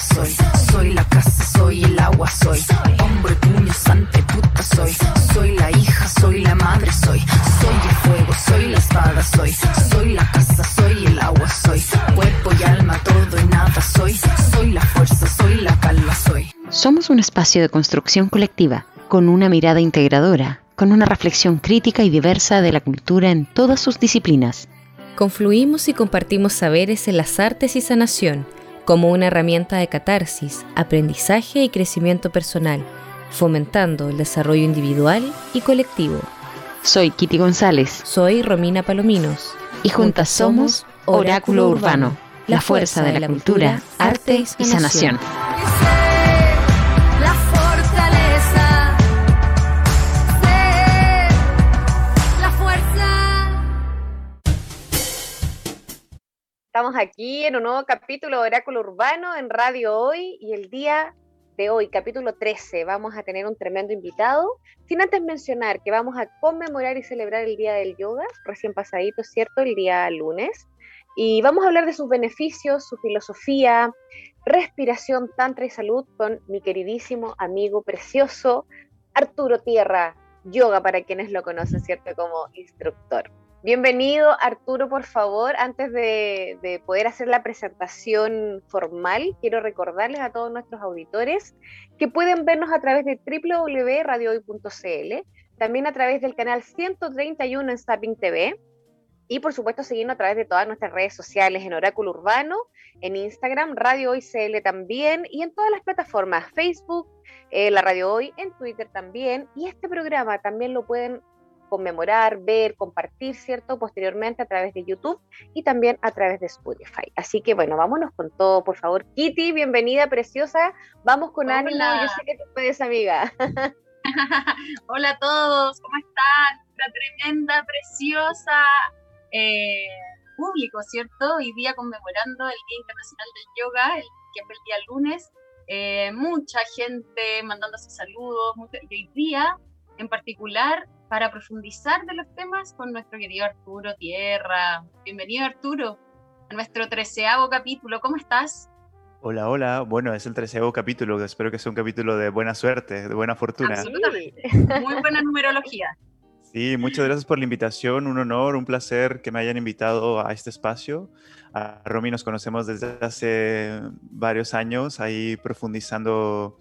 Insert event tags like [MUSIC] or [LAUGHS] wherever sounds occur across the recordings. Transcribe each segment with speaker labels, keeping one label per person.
Speaker 1: soy. Soy la casa, soy el agua, soy. Hombre, puño, sante, puta soy. Soy la hija, soy la madre, soy. Soy el fuego, soy la espada, soy. Soy la casa, soy el agua, soy. Cuerpo y alma, todo y nada soy. Soy la fuerza, soy la calma, soy.
Speaker 2: Somos un espacio de construcción colectiva, con una mirada integradora, con una reflexión crítica y diversa de la cultura en todas sus disciplinas.
Speaker 3: Confluimos y compartimos saberes en las artes y sanación como una herramienta de catarsis, aprendizaje y crecimiento personal, fomentando el desarrollo individual y colectivo.
Speaker 2: Soy Kitty González.
Speaker 3: Soy Romina Palominos.
Speaker 2: Y juntas somos Oráculo Urbano, la fuerza de la cultura, arte y sanación.
Speaker 4: Estamos aquí en un nuevo capítulo de Oráculo Urbano en Radio Hoy y el día de hoy, capítulo 13, vamos a tener un tremendo invitado. Sin antes mencionar que vamos a conmemorar y celebrar el Día del Yoga, recién pasadito, ¿cierto? El día lunes. Y vamos a hablar de sus beneficios, su filosofía, respiración, tantra y salud con mi queridísimo amigo precioso Arturo Tierra, yoga para quienes lo conocen, ¿cierto? Como instructor. Bienvenido, Arturo, por favor. Antes de, poder hacer la presentación formal, quiero recordarles a todos nuestros auditores que pueden vernos a través de www.radiohoy.cl, también a través del canal 131 en Zapping TV y por supuesto seguirnos a través de todas nuestras redes sociales en Oráculo Urbano, en Instagram, Radio Hoy CL también y en todas las plataformas, Facebook, eh, la Radio Hoy, en Twitter también. Y este programa también lo pueden conmemorar, ver, compartir, ¿cierto? Posteriormente a través de YouTube y también a través de Spotify. Así que bueno, vámonos con todo, por favor. Kitty, bienvenida, preciosa. Vamos con ánimo, yo sé que tú puedes, amiga. [LAUGHS]
Speaker 5: Hola a todos, ¿cómo están? Una tremenda, preciosa eh, público, ¿cierto? Hoy día conmemorando el Día Internacional del Yoga, el, que fue el día lunes. Eh, mucha gente mandando sus saludos, y hoy día en particular para profundizar de los temas con nuestro querido Arturo Tierra. Bienvenido Arturo a nuestro treceavo capítulo. ¿Cómo estás?
Speaker 6: Hola, hola. Bueno, es el treceavo capítulo. Espero que sea un capítulo de buena suerte, de buena fortuna.
Speaker 5: Absolutamente. Muy buena numerología.
Speaker 6: Sí, muchas gracias por la invitación. Un honor, un placer que me hayan invitado a este espacio. A Romy nos conocemos desde hace varios años, ahí profundizando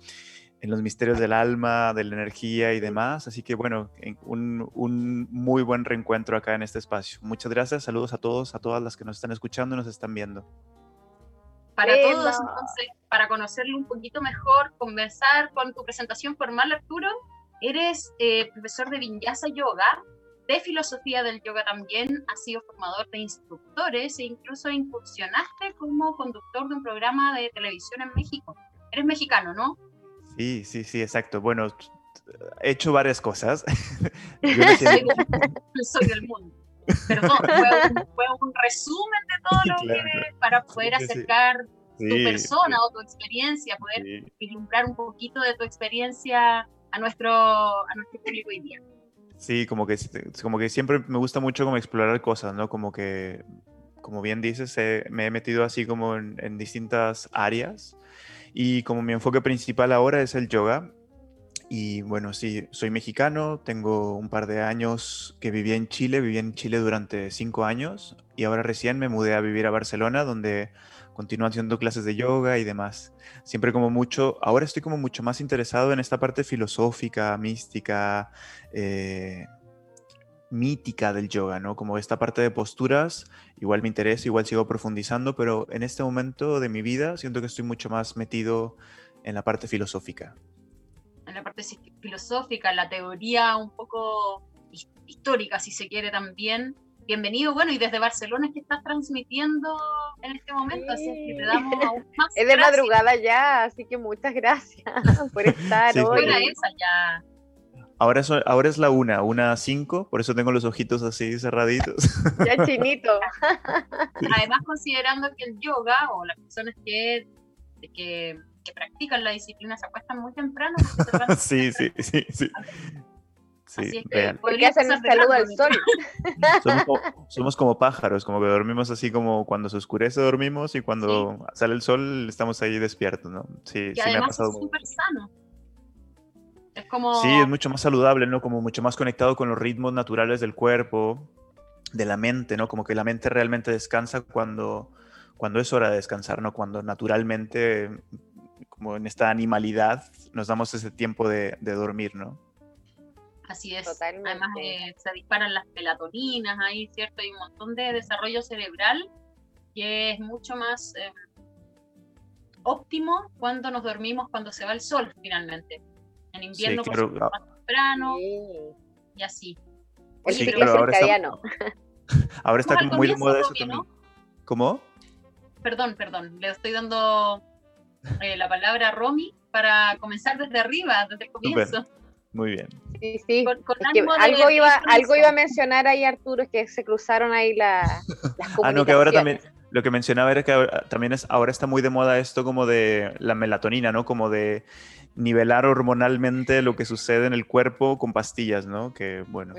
Speaker 6: en los misterios del alma, de la energía y demás. Así que bueno, un, un, muy buen reencuentro acá en este espacio. Muchas gracias, saludos a todos, a todas las que nos están escuchando y nos están viendo.
Speaker 5: Para todos, entonces, para conocerlo un poquito mejor, conversar con tu presentación formal, Arturo, eres eh, profesor de Vinyasa Yoga, de filosofía del yoga también, has sido formador de instructores e incluso incursionaste como conductor de un programa de televisión en México. Eres mexicano, ¿no?
Speaker 6: Sí, sí, sí, exacto. Bueno, he hecho varias cosas. [LAUGHS]
Speaker 5: soy del mundo. Perdón, fue un, resumen de todo [LAUGHS] lo que para poder acercar tu persona o tu experiencia, poder ilumbrar un poquito de tu experiencia a nuestro, a nuestro público hoy día.
Speaker 6: Sí, como que, como que siempre me gusta mucho como explorar cosas, ¿no? Como que, como bien dices, me he metido así como en, en distintas áreas y como mi enfoque principal ahora es el yoga. Y bueno, sí, soy mexicano, tengo un par de años que viví en Chile, viví en Chile durante cinco años y ahora recién me mudé a vivir a Barcelona donde continúo haciendo clases de yoga y demás. Siempre como mucho, ahora estoy como mucho más interesado en esta parte filosófica, mística, eh, mítica del yoga, ¿no? Como esta parte de posturas, igual me interesa, igual sigo profundizando, pero en este momento de mi vida siento que estoy mucho más metido en la parte filosófica.
Speaker 5: En la parte filosófica, la teoría un poco histórica, si se quiere también. Bienvenido, bueno, y desde Barcelona es que estás transmitiendo en este momento, así que te damos aún más. [LAUGHS]
Speaker 4: Es de madrugada ya, así que muchas gracias [LAUGHS] por estar hoy.
Speaker 5: esa ya.
Speaker 6: Ahora, ahora es la una, una cinco, por eso tengo los ojitos así cerraditos. [LAUGHS]
Speaker 4: Ya chinito. [LAUGHS]
Speaker 5: Además, considerando que el yoga o las personas que, que, practican la disciplina se acuestan muy temprano. [LAUGHS]
Speaker 6: sí, sí, sí, sí. Sí, real.
Speaker 4: Porque hacen un saludo al sol.
Speaker 6: Somos como, somos como pájaros, como que dormimos así como cuando se oscurece dormimos y cuando sale el sol estamos ahí despiertos, ¿no? Sí,
Speaker 5: Que
Speaker 6: sí me ha
Speaker 5: además
Speaker 6: pasado.
Speaker 5: es súper sano. Es como...
Speaker 6: Sí, es mucho más saludable, ¿no? Como mucho más conectado con los ritmos naturales del cuerpo, de la mente, ¿no? Como que la mente realmente descansa cuando, cuando es hora de descansar, ¿no? Cuando naturalmente, como en esta animalidad, nos damos ese tiempo de, de dormir, ¿no?
Speaker 5: Así es.
Speaker 4: Totalmente.
Speaker 5: Además eh, se disparan las melatoninas ahí, ¿cierto? Hay un montón de desarrollo cerebral que es mucho más eh, óptimo cuando nos dormimos cuando se va el sol finalmente. En invierno por
Speaker 6: claro.
Speaker 5: supuesto, más temprano
Speaker 4: Sí.
Speaker 5: y así.
Speaker 4: El
Speaker 6: Sí,
Speaker 5: pero
Speaker 6: claro, ahora está, [LAUGHS] ahora
Speaker 5: Como
Speaker 6: muy de moda eso también.
Speaker 5: ¿no?
Speaker 6: ¿Cómo?
Speaker 5: Perdón, perdón, le estoy dando eh, la palabra a Romy para comenzar desde arriba, desde el comienzo.
Speaker 6: Muy bien.
Speaker 4: Sí, sí.
Speaker 5: Con, con
Speaker 4: Es que
Speaker 5: ánimo de
Speaker 4: algo iba, algo iba a mencionar ahí Arturo, es que se cruzaron ahí la, [LAUGHS] las
Speaker 6: Ah, no, que ahora también,
Speaker 4: comunicaciones.
Speaker 6: lo que mencionaba era que ahora- también es, ahora está muy de moda esto como de la melatonina, ¿no? Como de nivelar hormonalmente lo que sucede en el cuerpo con pastillas, ¿no? Que, bueno,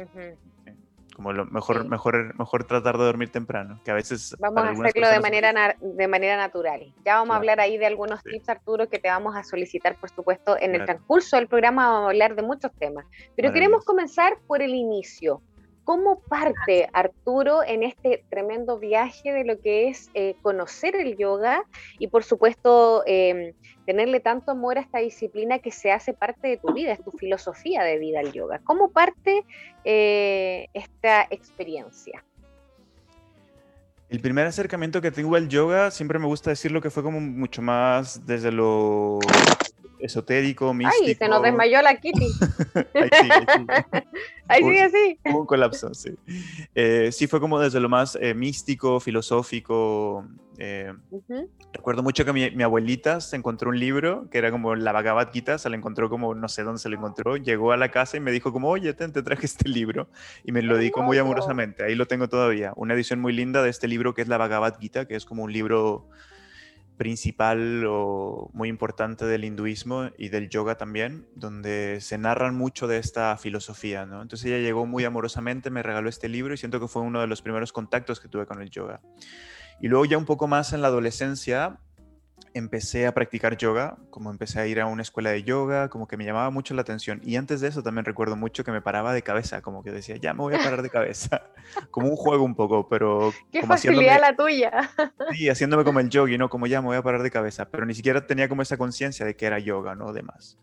Speaker 6: como lo mejor,
Speaker 4: Sí.
Speaker 6: mejor, mejor tratar de dormir temprano, que a veces...
Speaker 4: Vamos a hacerlo de manera, de manera natural. Ya vamos a hablar ahí de algunos
Speaker 6: Sí.
Speaker 4: tips, Arturo, que te vamos a solicitar, por supuesto, en el transcurso del programa. Vamos a hablar de muchos temas. Pero queremos comenzar por el inicio. ¿Cómo parte Arturo en este tremendo viaje de lo que es eh, conocer el yoga y, por supuesto, eh, tenerle tanto amor a esta disciplina que se hace parte de tu [LAUGHS] vida, es tu filosofía de vida el yoga? ¿Cómo parte eh, esta experiencia?
Speaker 6: El primer acercamiento que tengo al yoga, siempre me gusta decirlo que fue como mucho más desde lo esotérico, místico.
Speaker 4: Ay, se nos desmayó la [LAUGHS] Kitty.
Speaker 6: Ahí sí, ahí sí. [LAUGHS]
Speaker 4: Ahí
Speaker 6: Uy.
Speaker 4: sigue así.
Speaker 6: Hubo un colapso, sí. Eh, sí, fue como desde lo más eh, místico, filosófico. eh,
Speaker 4: Ujú.
Speaker 6: recuerdo mucho que mi, mi abuelita se encontró un libro que era como la Bhagavad Gita, se la encontró como, no sé dónde se lo encontró, llegó a la casa y me dijo como, oye, ten, te traje este libro. Y me lo dedicó muy amorosamente, ahí lo tengo todavía. Una edición muy linda de este libro que es la Bhagavad Gita, que es como un libro principal o muy importante del hinduismo y del yoga también, donde se narran mucho de esta filosofía. Entonces ella llegó muy amorosamente, me regaló este libro y siento que fue uno de los primeros contactos que tuve con el yoga. Y luego ya un poco más en la adolescencia empecé a practicar yoga, como empecé a ir a una escuela de yoga, como que me llamaba mucho la atención. Y antes de eso también recuerdo mucho que me paraba de cabeza, como que decía, ya me voy a parar de cabeza, [LAUGHS] como un juego un poco, pero [LAUGHS]
Speaker 4: Qué
Speaker 6: como
Speaker 4: facilidad la tuya. [LAUGHS]
Speaker 6: sí, haciéndome como el yogi, ¿no? Como ya me voy a parar de cabeza, pero ni siquiera tenía como esa conciencia de que era yoga, ¿no? Demás.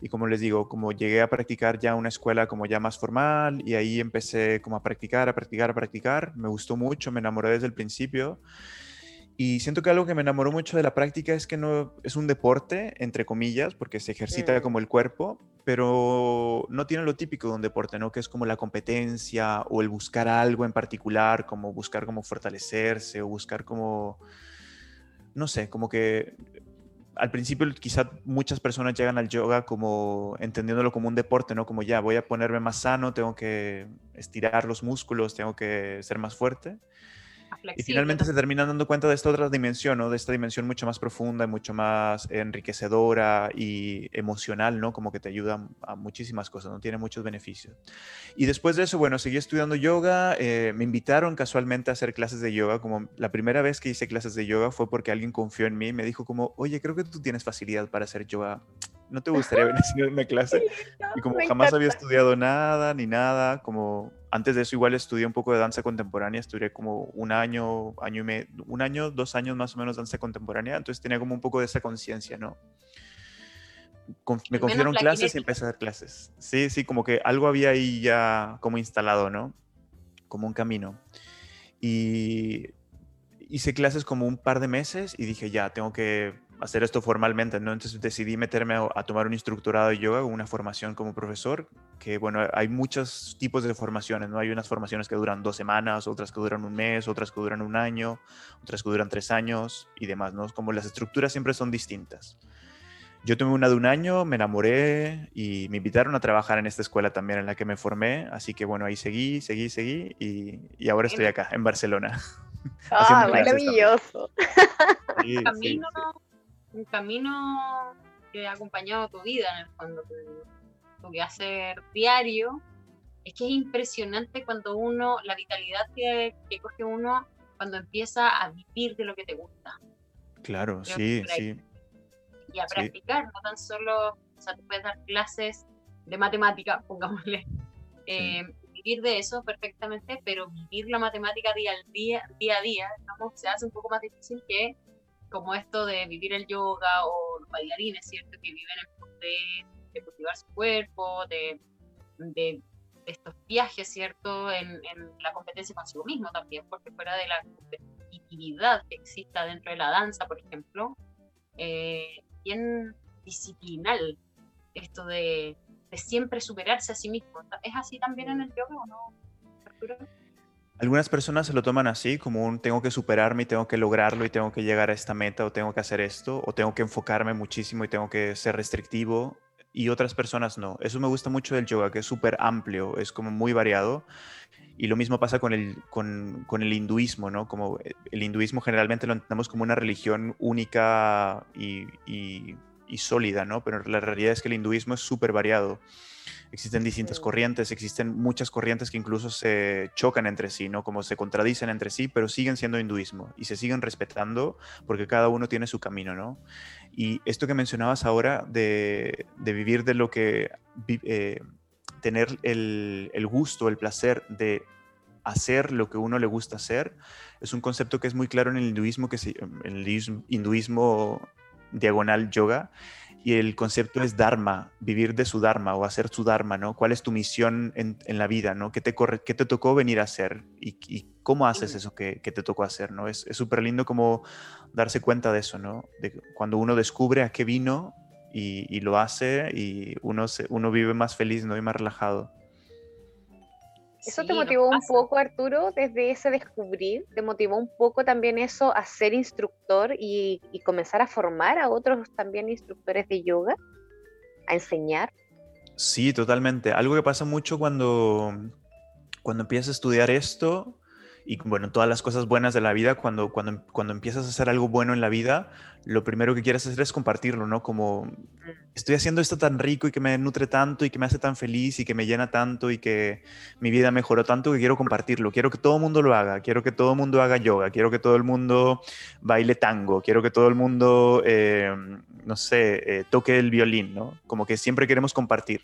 Speaker 6: Y como les digo, como llegué a practicar ya una escuela como ya más formal y ahí empecé como a practicar, a practicar, a practicar. Me gustó mucho, me enamoré desde el principio. Y siento que algo que me enamoró mucho de la práctica es que no es un deporte, entre comillas, porque se ejercita
Speaker 4: Mm.
Speaker 6: como el cuerpo, pero no tiene lo típico de un deporte, ¿no? Que es como la competencia o el buscar algo en particular, como buscar como fortalecerse o buscar como, no sé, como que al principio quizá muchas personas llegan al yoga como entendiéndolo como un deporte, ¿no? Como ya voy a ponerme más sano, tengo que estirar los músculos, tengo que ser más fuerte. Y finalmente se terminan dando cuenta de esta otra dimensión, ¿no? De esta dimensión mucho más profunda y mucho más enriquecedora y emocional, ¿no? Como que te ayuda a muchísimas cosas, ¿no? Tiene muchos beneficios. Y después de eso, bueno, seguí estudiando yoga. eh, me invitaron casualmente a hacer clases de yoga. Como la primera vez que hice clases de yoga fue porque alguien confió en mí y me dijo como, oye, creo que tú tienes facilidad para hacer yoga. ¿No te gustaría venir a hacer una clase? [LAUGHS] Y como
Speaker 4: Me
Speaker 6: jamás había estudiado nada ni nada, como antes de eso igual estudié un poco de danza contemporánea, estudié como un año, año y medio, un año, dos años más o menos danza contemporánea, entonces tenía como un poco de esa conciencia, ¿no? Con- me confiaron
Speaker 5: la
Speaker 6: clases y empecé a dar clases. Sí, sí, como que algo había ahí ya como instalado, ¿no? Como un camino. Y hice clases como un par de meses y dije, ya, tengo que hacer esto formalmente, ¿no? Entonces decidí meterme a, a tomar un instructorado de yoga, una formación como profesor, que bueno, hay muchos tipos de formaciones, ¿no? Hay unas formaciones que duran dos semanas, otras que duran un mes, otras que duran un año, otras que duran tres años y demás, ¿no? Como las estructuras siempre son distintas. Yo tomé una de un año, me enamoré y me invitaron a trabajar en esta escuela también en la que me formé, así que bueno, ahí seguí, seguí, seguí y, y ahora estoy acá, en Barcelona. [LAUGHS]
Speaker 4: Ah,
Speaker 6: clases
Speaker 4: maravilloso.
Speaker 6: Sí, [LAUGHS] sí, sí.
Speaker 5: Un camino que ha acompañado tu vida en el fondo, tu, tu quehacer diario es que es impresionante cuando uno, la vitalidad que, que coge uno cuando empieza a vivir de lo que te gusta.
Speaker 6: Claro, sí, sí.
Speaker 5: Y a practicar, no tan solo, o sea, tú puedes dar clases de matemática, [LAUGHS] pongámosle, eh, vivir de eso perfectamente, pero vivir la matemática día, al día, día a día, se hace un poco más difícil que como esto de vivir el yoga o los bailarines, ¿cierto? Que viven en de, de cultivar su cuerpo, de, de estos viajes, ¿cierto? En, la competencia consigo mismo también, porque fuera de la competitividad que exista dentro de la danza, por ejemplo, eh, bien disciplinal esto de, siempre superarse a sí mismo. ¿Es así también en el yoga o no,
Speaker 6: Algunas personas se lo toman así, como un tengo que superarme y tengo que lograrlo y tengo que llegar a esta meta o tengo que hacer esto o tengo que enfocarme muchísimo y tengo que ser restrictivo y otras personas no. Eso me gusta mucho del yoga, que es súper amplio, es como muy variado. Y lo mismo pasa con el, con, con, el hinduismo, ¿no? Como eh, el hinduismo generalmente lo entendemos como una religión única y, y, y sólida, ¿no? Pero la realidad es que el hinduismo es súper variado. Existen distintas corrientes, existen muchas corrientes que incluso se chocan entre sí, ¿no? Como se contradicen entre sí, pero siguen siendo hinduismo y se siguen respetando porque cada uno tiene su camino, ¿no? Y esto que mencionabas ahora de, vivir de lo que... Eh, tener el, gusto, el placer de hacer lo que uno le gusta hacer, es un concepto que es muy claro en el hinduismo, que en el hinduismo diagonal yoga, y el concepto es dharma, vivir de su dharma o hacer su dharma, ¿no? ¿Cuál es tu misión en, la vida, ¿no? ¿Qué te, corre, qué te tocó venir a hacer y, cómo haces eso que, te tocó hacer, ¿no? Es súper lindo como darse cuenta de eso, ¿no? De cuando uno descubre a qué vino y, lo hace y uno, se, uno vive más feliz, ¿no? Y más relajado.
Speaker 4: ¿Eso te motivó un poco, Arturo, desde ese descubrir? ¿Te motivó un poco también eso a ser instructor y, comenzar a formar a otros también instructores de yoga? ¿A enseñar?
Speaker 6: Sí, totalmente. Algo que pasa mucho cuando, cuando empiezas a estudiar esto y bueno, todas las cosas buenas de la vida, cuando, cuando, cuando empiezas a hacer algo bueno en la vida, lo primero que quieres hacer es compartirlo, ¿no? Como estoy haciendo esto tan rico y que me nutre tanto y que me hace tan feliz y que me llena tanto y que mi vida mejoró tanto que quiero compartirlo. Quiero que todo el mundo lo haga, quiero que todo el mundo haga yoga, quiero que todo el mundo baile tango, quiero que todo el mundo, eh, no sé, eh, toque el violín, ¿no? Como que siempre queremos compartir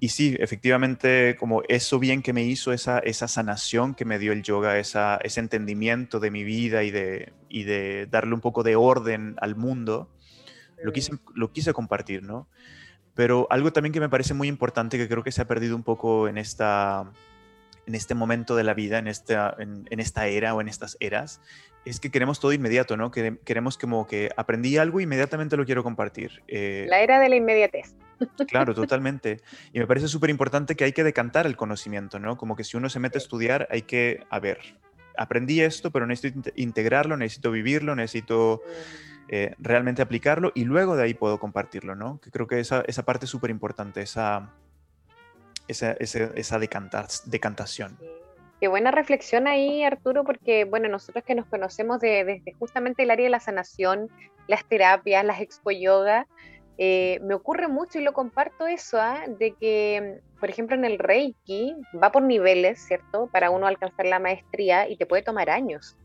Speaker 6: y sí, efectivamente, como eso bien que me hizo, esa, esa sanación que me dio el yoga, esa, ese entendimiento de mi vida y de, y de darle un poco de orden al mundo, lo quise, lo quise compartir, ¿no? Pero algo también que me parece muy importante, que creo que se ha perdido un poco en, esta, en este momento de la vida, en esta, en, en esta era o en estas eras, es que queremos todo inmediato, ¿no? Que queremos como que aprendí algo, inmediatamente lo quiero compartir.
Speaker 4: Eh, la era de la inmediatez.
Speaker 6: Claro, [LAUGHS] totalmente. Y me parece súper importante que hay que decantar el conocimiento, ¿no? Como que si uno se mete a estudiar, hay que, a ver, aprendí esto, pero necesito integrarlo, necesito vivirlo, necesito eh, realmente aplicarlo y luego de ahí puedo compartirlo, ¿no? Que creo que esa, esa parte es súper importante, esa, esa, esa, esa decantación.
Speaker 4: Qué buena reflexión ahí, Arturo, porque bueno, nosotros que nos conocemos desde justamente el área de la sanación, las terapias, las expo yoga, eh, me ocurre mucho y lo comparto eso, ¿ah? de que, por ejemplo, en el Reiki va por niveles, ¿cierto? Para uno alcanzar la maestría y te puede tomar años.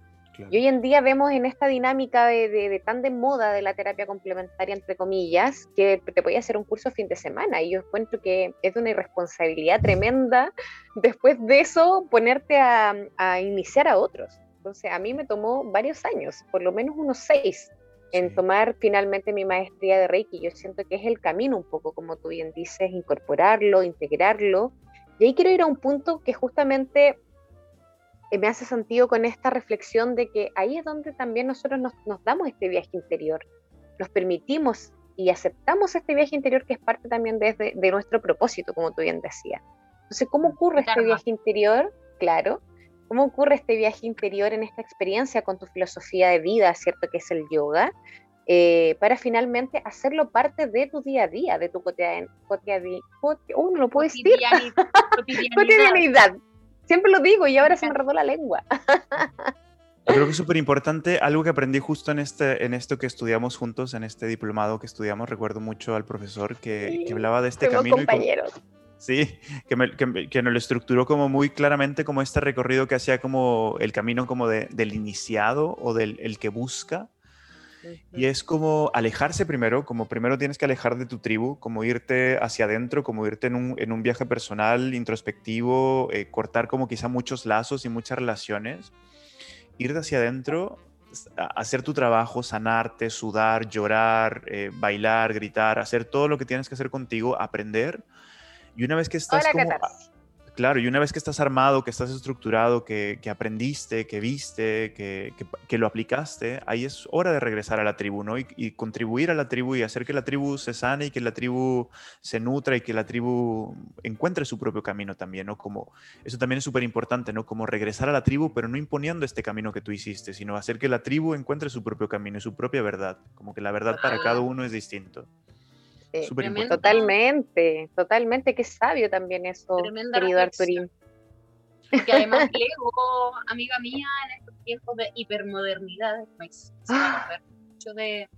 Speaker 4: Y hoy en día vemos en esta dinámica de, tan de moda de la terapia complementaria, entre comillas, que te podía hacer un curso fin de semana. Y yo encuentro que es de una irresponsabilidad tremenda [LAUGHS] después de eso ponerte a, a iniciar a otros. Entonces a mí me tomó varios años, por lo menos unos seis, en tomar finalmente mi maestría de Reiki. Yo siento que es el camino un poco, como tú bien dices, incorporarlo, integrarlo. Y ahí quiero ir a un punto que justamente eh, me hace sentido con esta reflexión de que ahí es donde también nosotros nos, damos este viaje interior, nos permitimos y aceptamos este viaje interior que es parte también de, de nuestro propósito, como tú bien decías. Entonces, ¿cómo ocurre este viaje interior? Claro, ¿cómo ocurre este viaje interior en esta experiencia con tu filosofía de vida, ¿cierto? Que es el yoga, eh, para finalmente hacerlo parte de tu día a día, de tu cotidianidad. Uh, no lo puedo decir. [LAUGHS] cotidianidad. Siempre lo digo y ahora se me redó la lengua.
Speaker 6: creo que es súper importante, algo que aprendí justo en, este, en esto que estudiamos juntos, en este diplomado que estudiamos, recuerdo mucho al profesor que, hablaba de este camino.
Speaker 4: compañeros.
Speaker 6: Sí, que, me, que, nos lo estructuró como muy claramente como este recorrido que hacía como el camino como del iniciado o del el que busca. Y es como alejarse primero, como primero tienes que alejar de tu tribu, como irte hacia adentro, como irte en un, en un viaje personal, introspectivo, eh, cortar como quizá muchos lazos y muchas relaciones, irte hacia adentro, hacer tu trabajo, sanarte, sudar, llorar, eh, bailar, gritar, hacer todo lo que tienes que hacer contigo, aprender y una vez que estás como... Claro, y una vez que estás armado, que estás estructurado, que, aprendiste, que viste, que, que, lo aplicaste, ahí es hora de regresar a la tribu, ¿no? Y, contribuir a la tribu y hacer que la tribu se sane y que la tribu se nutra y que la tribu encuentre su propio camino también, ¿no? Como, eso también es súper importante, ¿no? Como regresar a la tribu, pero no imponiendo este camino que tú hiciste, sino hacer que la tribu encuentre su propio camino y su propia verdad, como que la verdad para cada uno es distinto.
Speaker 4: Totalmente, totalmente, qué sabio también eso, querido Arturín.
Speaker 5: Que además [LAUGHS] leo, amiga mía, en estos tiempos de hipermodernidad, ¡Ah! mucho de,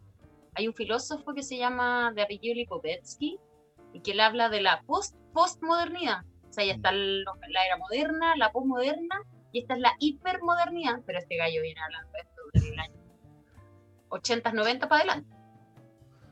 Speaker 5: hay un filósofo que se llama de apellido Lipovetsky y que él habla de la post postmodernidad. O sea, ya está mm. la era moderna, la postmoderna y esta es la hipermodernidad, pero este gallo viene hablando de esto desde el año 80, 90 para adelante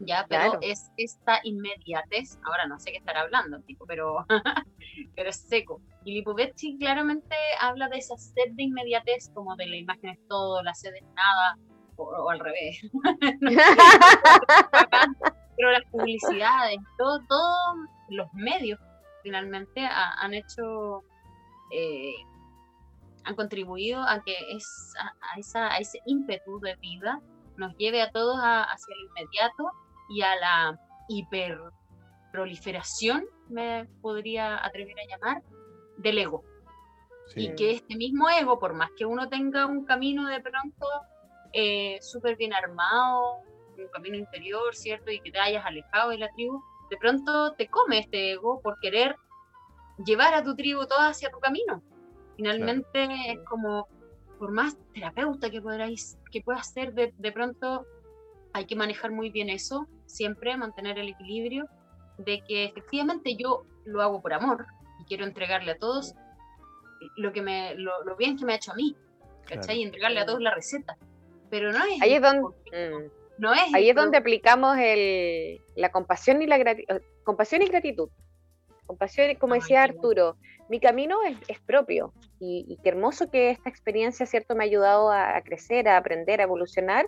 Speaker 5: ya, pero es esta inmediatez, ahora no sé qué estará hablando, tipo, pero, [LAUGHS] pero es seco. Y Lipovetsky claramente habla de esa sed de inmediatez, como de la imagen es todo, la sed es nada, o, al revés. [LAUGHS] [LAUGHS] pero las publicidades, todo, todos los medios finalmente han hecho, eh, han contribuido a que es, a, esa, a ese ímpetu de vida nos lleve a todos hacia el inmediato y a la hiperproliferación, me podría atrever a llamar, del ego. Y que este mismo ego, por más que uno tenga un camino de pronto eh, súper bien armado, un camino interior, ¿cierto? Y que te hayas alejado de la tribu, de pronto te come este ego por querer llevar a tu tribu toda hacia tu camino. Finalmente es como, por más terapeuta que, podráis, que puedas ser, de, de pronto hay que manejar muy bien eso, siempre mantener el equilibrio de que efectivamente yo lo hago por amor y quiero entregarle a todos lo que me lo, bien que me ha hecho a mí, ¿cachai? Y entregarle a todos la receta. Pero no es
Speaker 4: Ahí es donde mm. no es Ahí es donde aplicamos el, la compasión y la gratitud, compasión y gratitud. Compasión, como decía Arturo, mi camino es, propio y, qué hermoso que esta experiencia, ¿cierto?, me ha ayudado a crecer, a aprender, a evolucionar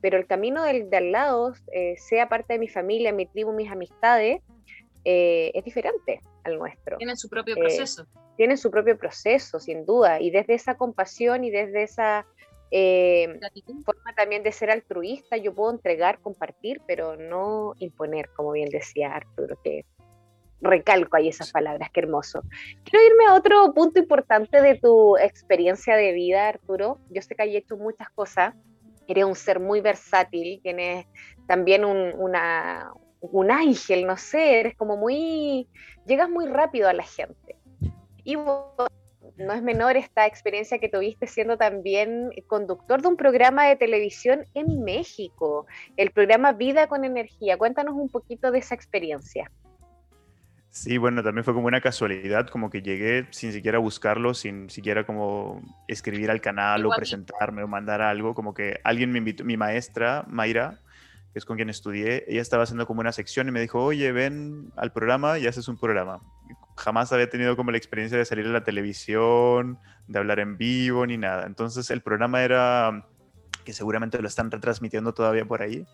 Speaker 4: pero el camino del, de al lado, eh, sea parte de mi familia, mi tribu, mis amistades, eh, es diferente al nuestro.
Speaker 5: Tienen su propio proceso.
Speaker 4: Eh, tienen su propio proceso, sin duda, y desde esa compasión y desde esa forma también de ser altruista, yo puedo entregar, compartir, pero no imponer, como bien decía Arturo, que recalco ahí esas palabras, qué hermoso. Quiero irme a otro punto importante de tu experiencia de vida, Arturo. Yo sé que hay hecho muchas cosas, eres un ser muy versátil, tienes también un, una, un ángel, no sé, eres como muy, llegas muy rápido a la gente. Y no es menor esta experiencia que tuviste siendo también conductor de un programa de televisión en México, el programa Vida con Energía. Cuéntanos un poquito de esa experiencia.
Speaker 6: Sí, bueno, también fue como una casualidad, como que llegué sin siquiera buscarlo, sin siquiera como escribir al canal o presentarme o mandar algo, como que alguien me invitó, mi maestra, Mayra, que es con quien estudié, ella estaba haciendo como una sección y me dijo, oye, ven al programa y haces un programa. Jamás había tenido como la experiencia de salir a la televisión, de hablar en vivo, ni nada. Entonces el programa era, que seguramente lo están retransmitiendo todavía por ahí,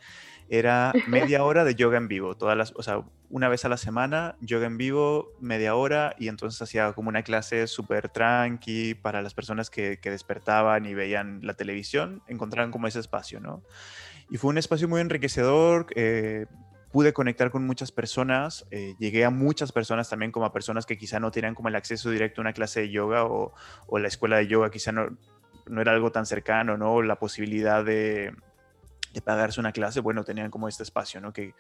Speaker 6: era [LAUGHS] media hora de yoga en vivo, todas las, o sea, una vez a la semana, yoga en vivo, media hora, y entonces hacía como una clase súper tranqui para las personas que, despertaban y veían la televisión, encontraban como ese espacio, ¿no? Y fue un espacio muy enriquecedor, eh, pude conectar con muchas personas, eh, llegué a muchas personas también como a personas que quizá no tenían como el acceso directo a una clase de yoga o, o la escuela de yoga quizá no, no era algo tan cercano, ¿no? La posibilidad de, de pagarse una clase, bueno, tenían como este espacio, ¿no? Que,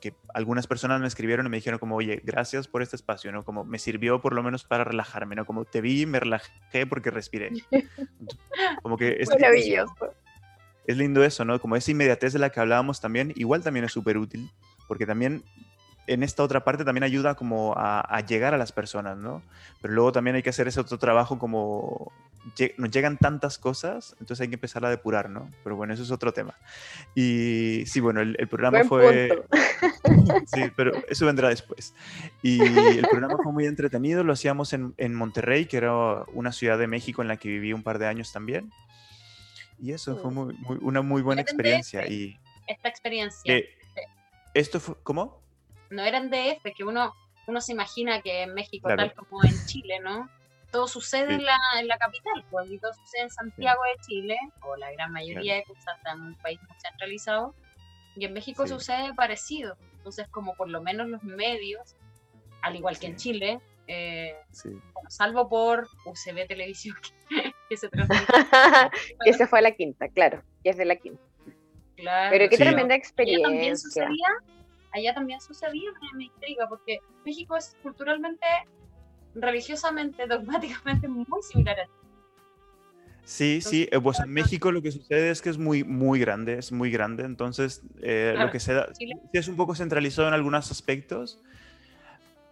Speaker 6: que, algunas personas me escribieron y me dijeron como, oye, gracias por este espacio, ¿no? Como me sirvió por lo menos para relajarme, ¿no? Como te vi, me relajé porque respiré. [LAUGHS] Como que es
Speaker 4: maravilloso.
Speaker 6: Es lindo eso, ¿no? Como esa inmediatez de la que hablábamos también, igual también es súper útil, porque también en esta otra parte también ayuda como a, llegar a las personas, ¿no? Pero luego también hay que hacer ese otro trabajo como nos llegan tantas cosas, entonces hay que empezar a depurar, ¿no? Pero bueno, eso es otro tema. Y sí, bueno, el, programa fue... [LAUGHS] sí, pero eso vendrá después. Y el programa fue muy entretenido, lo hacíamos en, en Monterrey, que era una ciudad de México en la que viví un par de años también. Y eso fue muy, una muy buena experiencia. Y,
Speaker 5: esta experiencia.
Speaker 6: ¿Esto fue, cómo?
Speaker 5: No eran DF, que uno, uno se imagina que en México, tal como en Chile, ¿no? Todo sucede en, la, en la capital, pues, y todo sucede en Santiago de Chile, o la gran mayoría de cosas en un país muy centralizado, y en México sucede parecido. Entonces, como por lo menos los medios, al igual que en Chile, eh, salvo por UCB Televisión, [LAUGHS] que, se transmite. [LAUGHS] [LAUGHS]
Speaker 4: que se fue a la quinta, claro, que es de la quinta. Claro. Pero qué tremenda experiencia.
Speaker 5: También sucedía allá también sucedía, me, intriga, porque México es culturalmente, religiosamente, [LAUGHS] dogmáticamente muy similar a
Speaker 6: Sí, sí, eh, pues en México lo que sucede es que es muy, muy grande, es muy grande, entonces eh, lo que se da es un poco centralizado en algunos aspectos,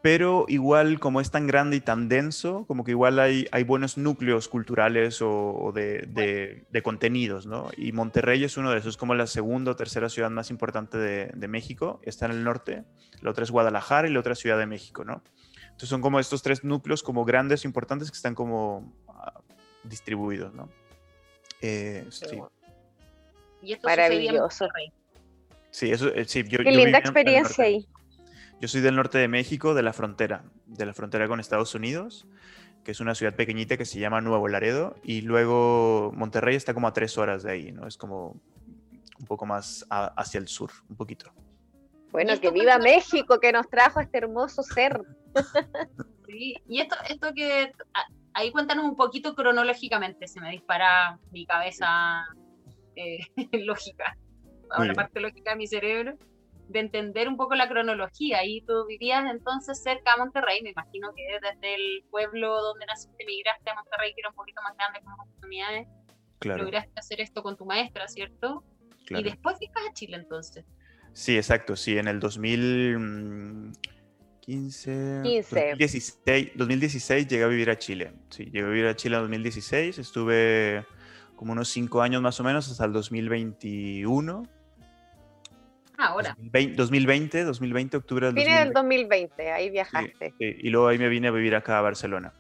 Speaker 6: pero igual como es tan grande y tan denso, como que igual hay, hay buenos núcleos culturales o, de, de, contenidos, ¿no? Y Monterrey es uno de esos, es como la segunda o tercera ciudad más importante de, de, México, está en el norte, la otra es Guadalajara y la otra es Ciudad de México, ¿no? Entonces son como estos tres núcleos como grandes, importantes, que están como ah, distribuidos, ¿no?
Speaker 4: Eh, sí. Y esto Maravilloso.
Speaker 6: Sí, eso, eh, sí,
Speaker 4: yo, Qué linda experiencia ahí.
Speaker 6: Yo soy del norte de México, de la frontera, de la frontera con Estados Unidos, que es una ciudad pequeñita que se llama Nuevo Laredo, y luego Monterrey está como a tres horas de ahí, ¿no? Es como un poco más hacia el sur, un poquito.
Speaker 4: Bueno, que viva México, que nos trajo este hermoso ser. [LAUGHS]
Speaker 5: Sí, y esto, esto que ahí cuéntanos un poquito cronológicamente, se me dispara mi cabeza eh, [LAUGHS] lógica, la parte lógica de mi cerebro de entender un poco la cronología. Y tú vivías entonces cerca a Monterrey, me imagino que desde el pueblo donde naciste migraste a Monterrey, que era un poquito más grande con más oportunidades. Claro. Lograste hacer esto con tu maestra, ¿cierto? Y después fuiste a Chile entonces.
Speaker 6: Sí, exacto, sí, en el 2015, 2016, 2016 llegué a vivir a Chile. Sí, llegué a vivir a Chile en 2016, estuve como unos cinco años más o menos hasta el 2021
Speaker 5: ahora.
Speaker 6: 2020, 2020, octubre
Speaker 4: del Vine del 2020, ahí viajaste.
Speaker 6: y luego ahí me vine a vivir acá a Barcelona.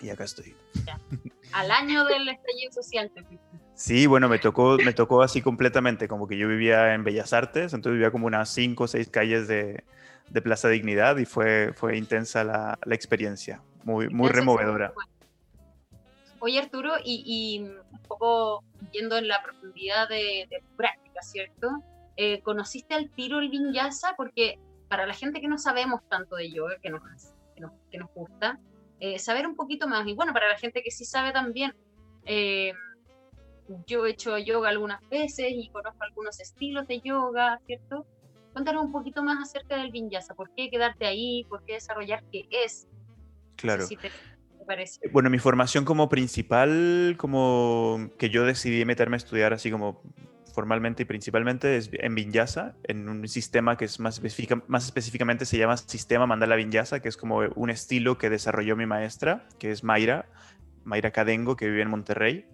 Speaker 6: Y acá estoy.
Speaker 5: Al año del estallido social te
Speaker 6: Sí, bueno, me tocó, me tocó así completamente, como que yo vivía en Bellas Artes, entonces vivía como unas cinco o seis calles de, de, Plaza Dignidad y fue, fue intensa la, la experiencia, muy, muy removedora.
Speaker 5: Oye Arturo, y, y, un poco yendo en la profundidad de, de práctica, ¿cierto? Eh, conociste al tiro el vinyasa, porque para la gente que no sabemos tanto de yoga, que nos, que nos, gusta, eh, saber un poquito más, y bueno, para la gente que sí sabe también, eh, yo he hecho yoga algunas veces y conozco algunos estilos de yoga, ¿cierto? Cuéntanos un poquito más acerca del vinyasa, ¿por qué quedarte ahí? ¿Por qué desarrollar qué es?
Speaker 6: Claro. Bueno, mi formación como principal, como que yo decidí meterme a estudiar así como formalmente y principalmente es en Vinyasa, en un sistema que es más, más específicamente se llama Sistema Mandala Vinyasa, que es como un estilo que desarrolló mi maestra, que es Mayra, Mayra Cadengo, que vive en Monterrey.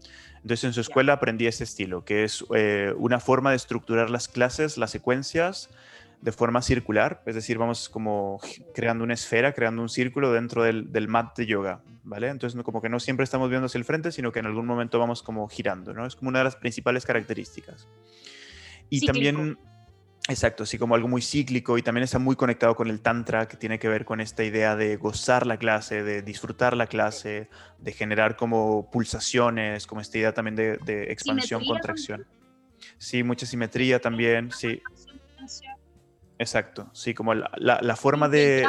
Speaker 6: Entonces en su escuela aprendí este estilo, que es eh, una forma de estructurar las clases, las secuencias, de forma circular, es decir, vamos como creando una esfera, creando un círculo dentro del, del, mat de yoga, ¿vale? Entonces como que no siempre estamos viendo hacia el frente, sino que en algún momento vamos como girando, ¿no? Es como una de las principales características. Y también, exacto, así como algo muy cíclico y también está muy conectado con el tantra, que tiene que ver con esta idea de gozar la clase, de disfrutar la clase, de generar como pulsaciones, como esta idea también de, de expansión, contracción. Sí, mucha simetría también, sí. Exacto, sí, como la, la, forma de,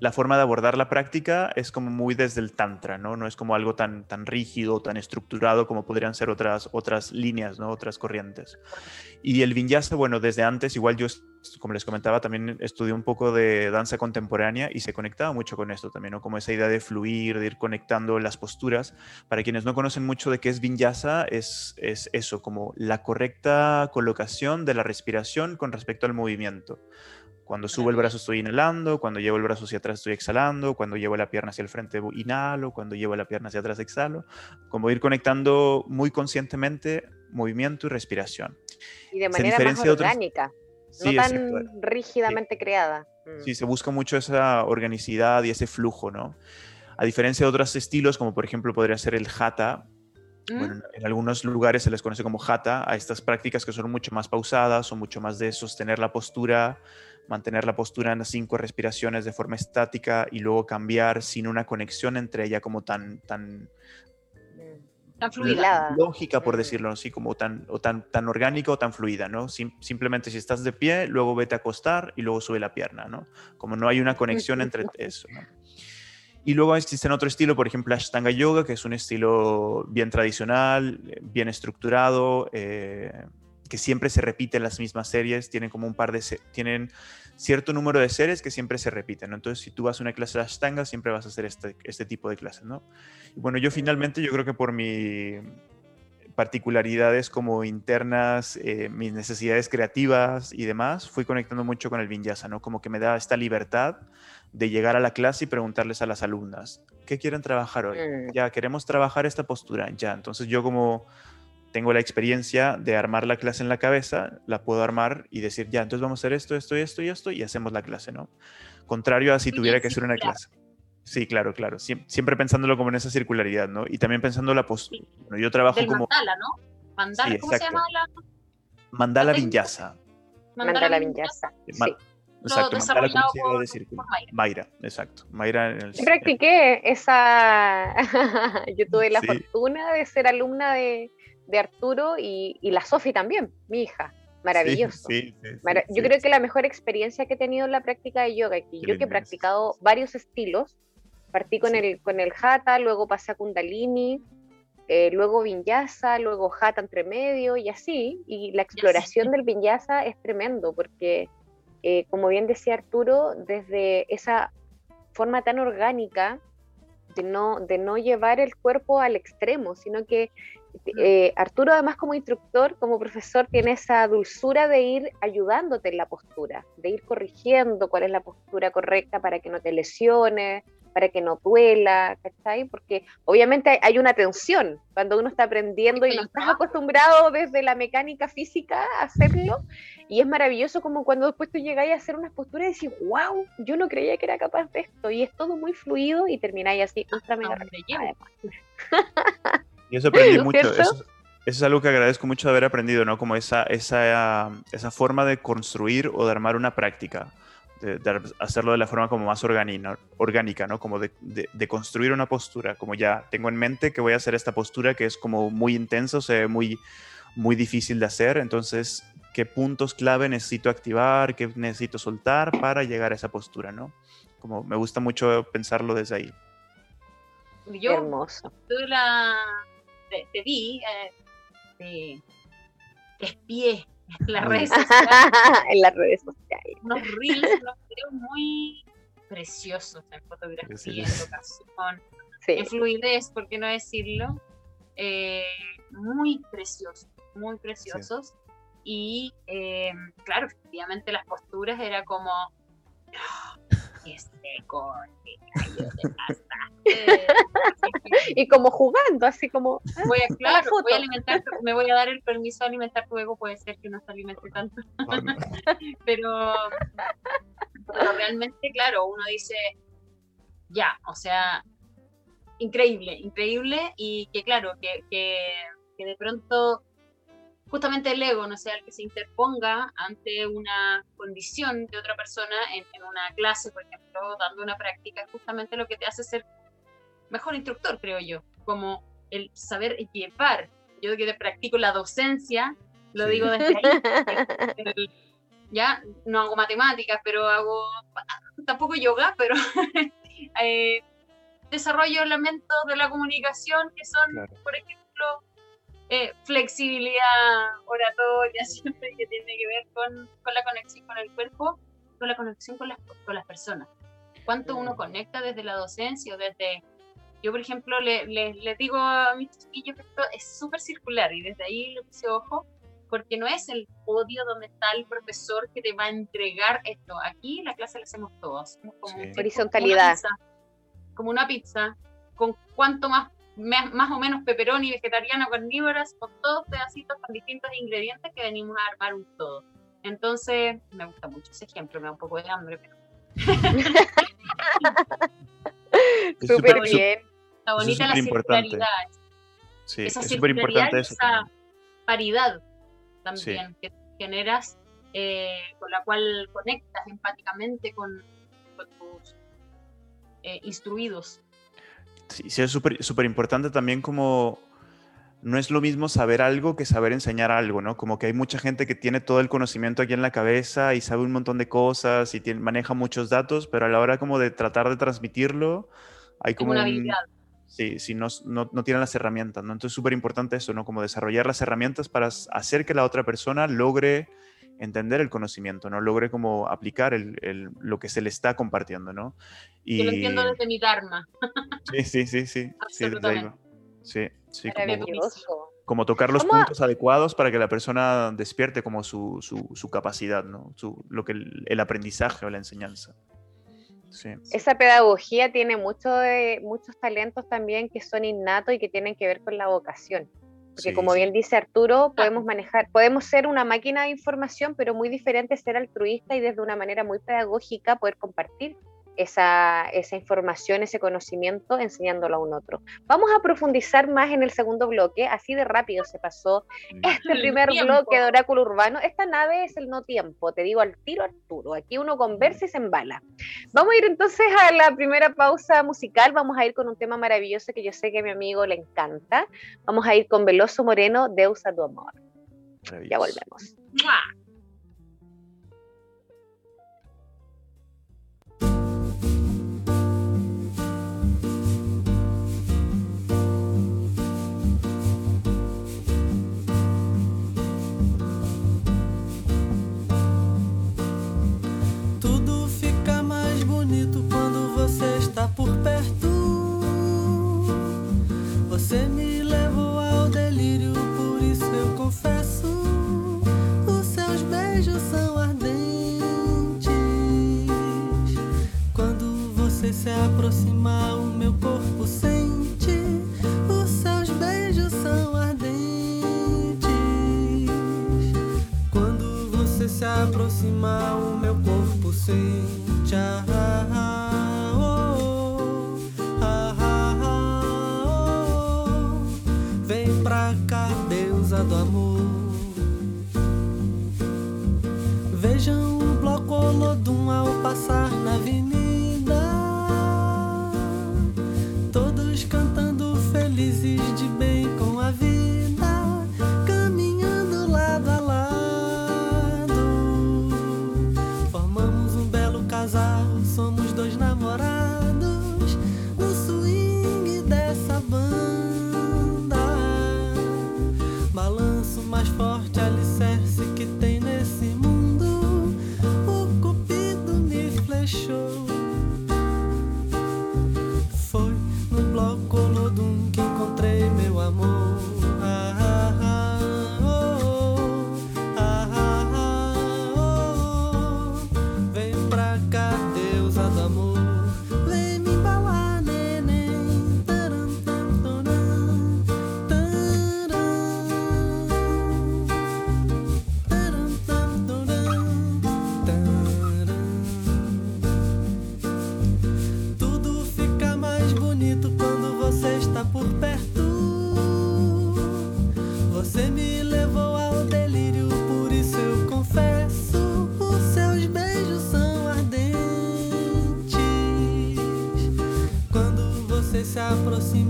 Speaker 6: la forma de abordar la práctica es como muy desde el tantra, ¿no? No es como algo tan, tan rígido, tan estructurado como podrían ser otras, otras líneas, ¿no? Otras corrientes. Y el vinyasa, bueno, desde antes, igual yo, como les comentaba, también estudié un poco de danza contemporánea y se conectaba mucho con esto también, ¿no? Como esa idea de fluir, de ir conectando las posturas. Para quienes no conocen mucho de qué es vinyasa, es, es eso, como la correcta colocación de la respiración con respecto al movimiento Cuando subo el brazo estoy inhalando, cuando llevo el brazo hacia atrás estoy exhalando, cuando llevo la pierna hacia el frente inhalo, cuando llevo la pierna hacia atrás exhalo. Como ir conectando muy conscientemente movimiento y respiración.
Speaker 4: Y de manera más orgánica, no tan rígidamente creada.
Speaker 6: Mm. Sí, se busca mucho esa organicidad y ese flujo, ¿no? A diferencia de otros estilos, como por ejemplo podría ser el hatha, bueno, ¿Mm? en algunos lugares se les conoce como hatha, a estas prácticas que son mucho más pausadas, son mucho más de sostener la postura, mantener la postura en las cinco respiraciones de forma estática y luego cambiar sin una conexión entre ella como tan, tan,
Speaker 4: tan fluida.
Speaker 6: lógica, por decirlo así, como tan, o tan, tan orgánica o tan fluida, ¿no? simplemente si estás de pie, luego vete a acostar y luego sube la pierna, ¿no? Como no hay una conexión entre eso, ¿no? Y luego existen otro estilo, por ejemplo, Ashtanga Yoga, que es un estilo bien tradicional, bien estructurado, eh, que siempre se repiten las mismas series, tienen como un par de, tienen cierto número de series que siempre se repiten, ¿no? Entonces, si tú vas a una clase de Ashtanga, siempre vas a hacer este, este tipo de clases, ¿no? Y bueno, yo finalmente, yo creo que por mi particularidades como internas, eh, mis necesidades creativas y demás, fui conectando mucho con el Vinyasa, ¿no? Como que me da esta libertad de llegar a la clase y preguntarles a las alumnas, ¿qué quieren trabajar hoy? Mm. Ya, queremos trabajar esta postura, ya. Entonces yo como tengo la experiencia de armar la clase en la cabeza, la puedo armar y decir, ya, entonces vamos a hacer esto, esto y esto y esto y hacemos la clase, ¿no? Contrario a si tuviera que hacer una clase. Sí, claro, claro. siempre pensándolo como en esa circularidad, ¿no? Y también pensando la postura. Bueno, yo trabajo como...
Speaker 5: Mandala, ¿no? Mandala, ¿cómo se llama la...?
Speaker 6: Mandala Vinyasa.
Speaker 4: Mandala Vinyasa, sí.
Speaker 6: Exacto, Mandala de círculo. Mayra. exacto. Mayra en el,
Speaker 4: Yo practiqué esa. [LAUGHS] Yo tuve la fortuna de ser alumna de, de Arturo y, y la Sofi también, mi hija. Maravilloso. Sí, yo creo que la mejor experiencia que he tenido en la práctica de yoga, que yo que he practicado varios estilos, partí con el con el hatha, luego pasé a Kundalini, eh, luego Vinyasa, luego hatha entre medio y así. Y la exploración del Vinyasa es tremendo porque eh, como bien decía Arturo, desde esa forma tan orgánica de no, de no llevar el cuerpo al extremo, sino que eh, Arturo además como instructor, como profesor, tiene esa dulzura de ir ayudándote en la postura, de ir corrigiendo cuál es la postura correcta para que no te lesiones, para que no duela, ¿cachai? Porque obviamente hay una tensión cuando uno está aprendiendo y no estás acostumbrado desde la mecánica física a hacerlo. Y es maravilloso como cuando después tú llegáis a hacer unas posturas y decís, wow, yo no creía que era capaz de esto. Y es todo muy fluido y termináis así ultra mega [LAUGHS]
Speaker 6: Y eso aprendí [LAUGHS] mucho. Eso, es algo que agradezco mucho de haber aprendido, ¿no? Como esa, esa, esa forma de construir o de armar una práctica de, hacerlo de la forma como más orgánica, ¿no? Como de, de, construir una postura, como ya tengo en mente que voy a hacer esta postura que es como muy intensa, se ve muy, muy difícil de hacer, entonces, ¿qué puntos clave necesito activar, qué necesito soltar para llegar a esa postura, ¿no? Como me gusta mucho pensarlo desde ahí.
Speaker 5: Yo, Hermoso. La, te, vi, eh, te espié en las redes [LAUGHS] sociales.
Speaker 4: en las redes sociales.
Speaker 5: Unos reels, unos videos muy preciosos en fotografía, en locación, en fluidez, por qué no decirlo. Eh, muy preciosos, muy preciosos. Y eh, claro, efectivamente las posturas era como, qué seco, [LAUGHS]
Speaker 4: y como jugando, así como.
Speaker 5: Ah, voy a, claro, voy a alimentar, me voy a dar el permiso de alimentar tu ego, puede ser que no se alimente tanto. [LAUGHS] pero, realmente, claro, uno dice, ya, o sea, increíble, increíble, y que claro, que, que, que de pronto justamente el ego no sea el que se interponga ante una condición de otra persona en, una clase, por ejemplo, dando una práctica, justamente lo que te hace ser mejor instructor, creo yo, como el saber llevar. Yo que te practico la docencia, lo digo desde ahí. [LAUGHS] ya no hago matemáticas, pero hago tampoco yoga, pero [LAUGHS] eh, desarrollo elementos de la comunicación que son, por ejemplo, eh, flexibilidad oratoria, [LAUGHS] siempre que tiene que ver con, con, la conexión con el cuerpo, con la conexión con las, con las personas. Cuánto uno conecta desde la docencia o desde... Yo, por ejemplo, le, le, digo a mis chiquillos que esto es súper circular y desde ahí le puse ojo, porque no es el podio donde está el profesor que te va a entregar esto. Aquí la clase la hacemos todos.
Speaker 4: Como Horizontalidad.
Speaker 5: Como una, pizza, con cuanto más, más o menos peperoni, vegetariano, carnívoras, con todos pedacitos con distintos ingredientes que venimos a armar un todo. Entonces, me gusta mucho ese ejemplo, me da un poco de hambre, pero... [LAUGHS]
Speaker 4: Súper bien.
Speaker 5: Está bonita la circularidad.
Speaker 6: Sí, esa es súper importante eso. Esa
Speaker 5: paridad también que generas, eh, con la cual conectas empáticamente con, tus eh, instruidos.
Speaker 6: Sí, sí es súper importante también como no es lo mismo saber algo que saber enseñar algo, ¿no? Como que hay mucha gente que tiene todo el conocimiento aquí en la cabeza y sabe un montón de cosas y maneja muchos datos, pero a la hora como de tratar de transmitirlo, hay como...
Speaker 5: Una habilidad.
Speaker 6: sí, sí, no, no, no, tienen las herramientas, ¿no? Entonces es súper importante eso, ¿no? Como desarrollar las herramientas para hacer que la otra persona logre entender el conocimiento, ¿no? Logre como aplicar el, lo que se le está compartiendo, ¿no?
Speaker 5: Y... Yo lo entiendo desde mi Dharma.
Speaker 6: Sí, sí, sí, sí. Sí, sí, como, tocar los puntos adecuados para que la persona despierte como su, su, capacidad, ¿no? Su, lo que el, aprendizaje o la enseñanza.
Speaker 4: Esa pedagogía tiene mucho de, muchos talentos también que son innatos y que tienen que ver con la vocación. Porque como bien dice Arturo, podemos manejar, podemos ser una máquina de información, pero muy diferente ser altruista y desde una manera muy pedagógica poder compartir esa, esa, información, ese conocimiento, enseñándolo a un otro. Vamos a profundizar más en el segundo bloque, así de rápido se pasó mm. este [LAUGHS] primer bloque de Oráculo Urbano. Esta nave es el no tiempo, te digo al tiro Arturo, aquí uno conversa y se embala. Vamos a ir entonces a la primera pausa musical, vamos a ir con un tema maravilloso que yo sé que a mi amigo le encanta. Vamos a ir con Veloso Moreno, Deus a tu amor. Ya volvemos.
Speaker 7: cantando
Speaker 8: sin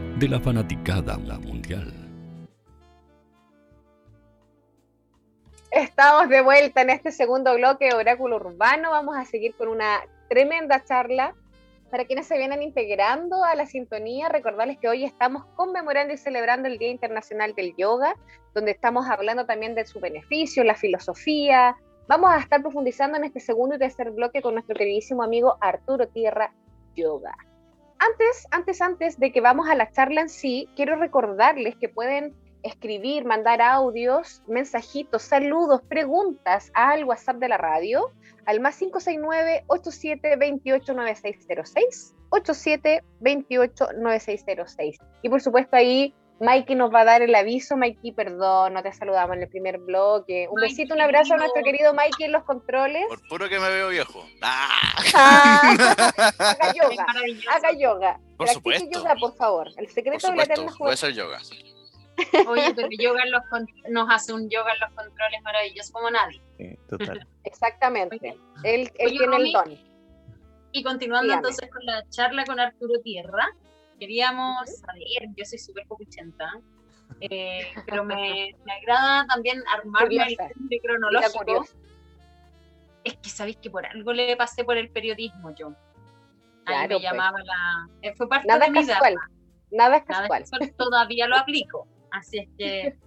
Speaker 8: de la fanaticada mundial.
Speaker 4: Estamos de vuelta en este segundo bloque de Oráculo Urbano. Vamos a seguir con una tremenda charla. Para quienes se vienen integrando a la sintonía, recordarles que hoy estamos conmemorando y celebrando el Día Internacional del Yoga, donde estamos hablando también de su beneficio, la filosofía. Vamos a estar profundizando en este segundo y tercer bloque con nuestro queridísimo amigo Arturo Tierra Yoga. Antes, antes, antes de que vamos a la charla en sí, quiero recordarles que pueden escribir, mandar audios, mensajitos, saludos, preguntas al WhatsApp de la radio, al más 569 87 28 9606 87 28 9606. Y por supuesto ahí Mikey nos va a dar el aviso. Mikey, perdón, no te saludamos en el primer bloque. Un
Speaker 9: Mikey,
Speaker 4: besito, un abrazo a nuestro querido Mikey en los controles.
Speaker 9: Por puro que me veo viejo. ¡Ah!
Speaker 4: Ah, haga yoga, haga yoga.
Speaker 9: Por
Speaker 4: Practique
Speaker 9: supuesto.
Speaker 4: yoga, por favor. El
Speaker 9: Por
Speaker 4: secreto de la juventud.
Speaker 9: hacer yoga.
Speaker 5: Oye, pero yoga en los nos hace un yoga en los controles maravilloso como nadie.
Speaker 6: Sí, total.
Speaker 4: Exactamente. Él, él
Speaker 5: Oye,
Speaker 4: tiene el
Speaker 5: Romy,
Speaker 4: don.
Speaker 5: Y continuando
Speaker 4: Dígame.
Speaker 5: entonces con la charla con Arturo Tierra, queríamos saber, yo soy súper pocuchenta, eh, [LAUGHS] pero me, me agrada también armarme el
Speaker 4: Curiosa. Mira,
Speaker 5: cronológico. Es que sabéis que por algo le pasé por el periodismo yo. Ahí
Speaker 4: Claro,
Speaker 5: me
Speaker 4: pues.
Speaker 5: llamaba la... eh, Fue parte
Speaker 4: Nada
Speaker 5: de mi
Speaker 4: casual.
Speaker 5: data.
Speaker 4: Nada es
Speaker 5: Nada
Speaker 4: casual.
Speaker 5: es casual, todavía lo aplico. Así es que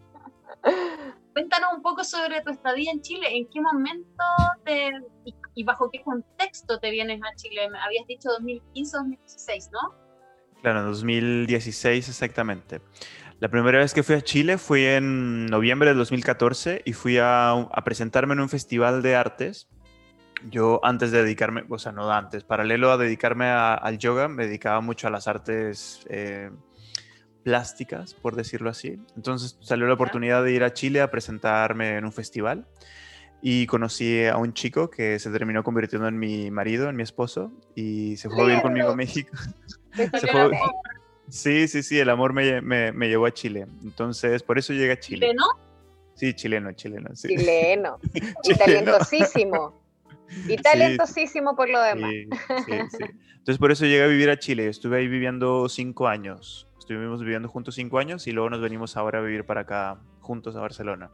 Speaker 5: [LAUGHS] cuéntanos un poco sobre tu estadía en Chile. ¿En qué momento te, y, y bajo qué contexto te vienes a Chile? Habías dicho 2015-2016, ¿no?
Speaker 6: Claro, en 2016 exactamente. La primera vez que fui a Chile fue en noviembre del 2014 y fui a, a presentarme en un festival de artes. Yo antes de dedicarme, o sea, no antes, paralelo a dedicarme a- al yoga, me dedicaba mucho a las artes eh, plásticas, por decirlo así. Entonces salió la oportunidad de ir a Chile a presentarme en un festival y conocí a un chico que se terminó convirtiendo en mi marido, en mi esposo, y se fue a vivir conmigo a México. [LAUGHS] Se fue- Sí, sí, sí, el amor me, me- me llevó a Chile. Entonces, por eso llegué a Chile.
Speaker 5: ¿Chileno?
Speaker 6: Sí, chileno, chileno. Sí.
Speaker 4: Chileno. [LAUGHS] Y
Speaker 6: Chileno.
Speaker 4: talentosísimo. Y talentosísimo por lo demás.
Speaker 6: Sí, sí, sí. Entonces por eso llegué a vivir a Chile. Estuve ahí viviendo cinco años. Estuvimos viviendo juntos cinco años y luego nos venimos ahora a vivir para acá juntos a Barcelona.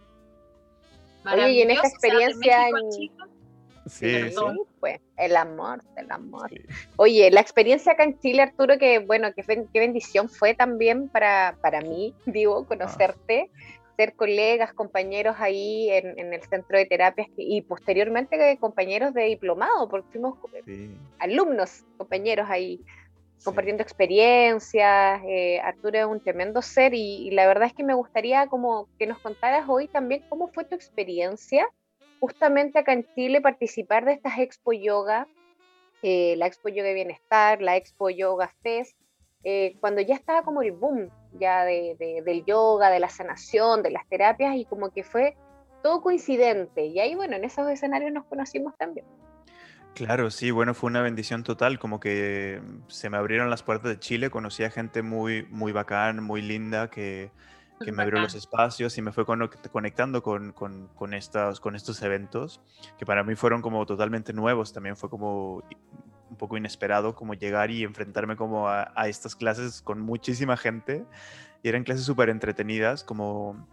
Speaker 4: Oye, y en esta
Speaker 5: o sea,
Speaker 4: experiencia
Speaker 5: México
Speaker 4: en-
Speaker 6: Sí, sí.
Speaker 4: Sí, pues, el amor, el amor. Oye, la experiencia acá en Chile, Arturo, que bueno, que qué bendición fue también para, para mí, [LAUGHS] digo, conocerte, ser colegas, compañeros ahí en, en el centro de terapias y posteriormente que compañeros de diplomado, porque fuimos
Speaker 6: Sí.
Speaker 4: alumnos, compañeros ahí compartiendo experiencias. eh, Arturo es un tremendo ser y, y la verdad es que me gustaría como que nos contaras hoy también cómo fue tu experiencia justamente acá en Chile participar de estas Expo Yoga, eh, la Expo Yoga Bienestar, la Expo Yoga Fest, eh, cuando ya estaba como el boom ya de, de- del yoga, de la sanación, de las terapias y como que fue todo coincidente. Y ahí, bueno, en esos escenarios nos conocimos también.
Speaker 6: Claro, sí, bueno, fue una bendición total, como que se me abrieron las puertas de Chile, conocí a gente muy, muy bacán, muy linda, que, que me abrió los espacios y me fue conectando con, con, con estos, con estos eventos, que para mí fueron como totalmente nuevos, también fue como un poco inesperado, como llegar y enfrentarme como a, a estas clases con muchísima gente, y eran clases súper entretenidas, como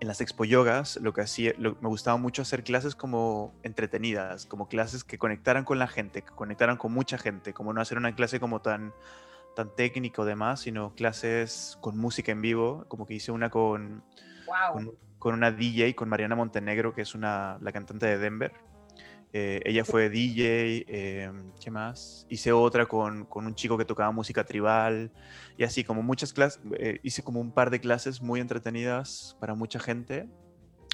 Speaker 6: en las expo yogas lo que hacía, lo- me gustaba mucho hacer clases como entretenidas, como clases que conectaran con la gente, que conectaran con mucha gente, como no hacer una clase como tan, tan técnica o demás, sino clases con música en vivo, como que hice una con,
Speaker 5: Wow.
Speaker 6: con, con una DJ, con Mariana Montenegro, que es una, la cantante de Denver. Eh, ella fue DJ, eh, ¿qué más? Hice otra con, con un chico que tocaba música tribal y así como muchas clases, eh, hice como un par de clases muy entretenidas para mucha gente.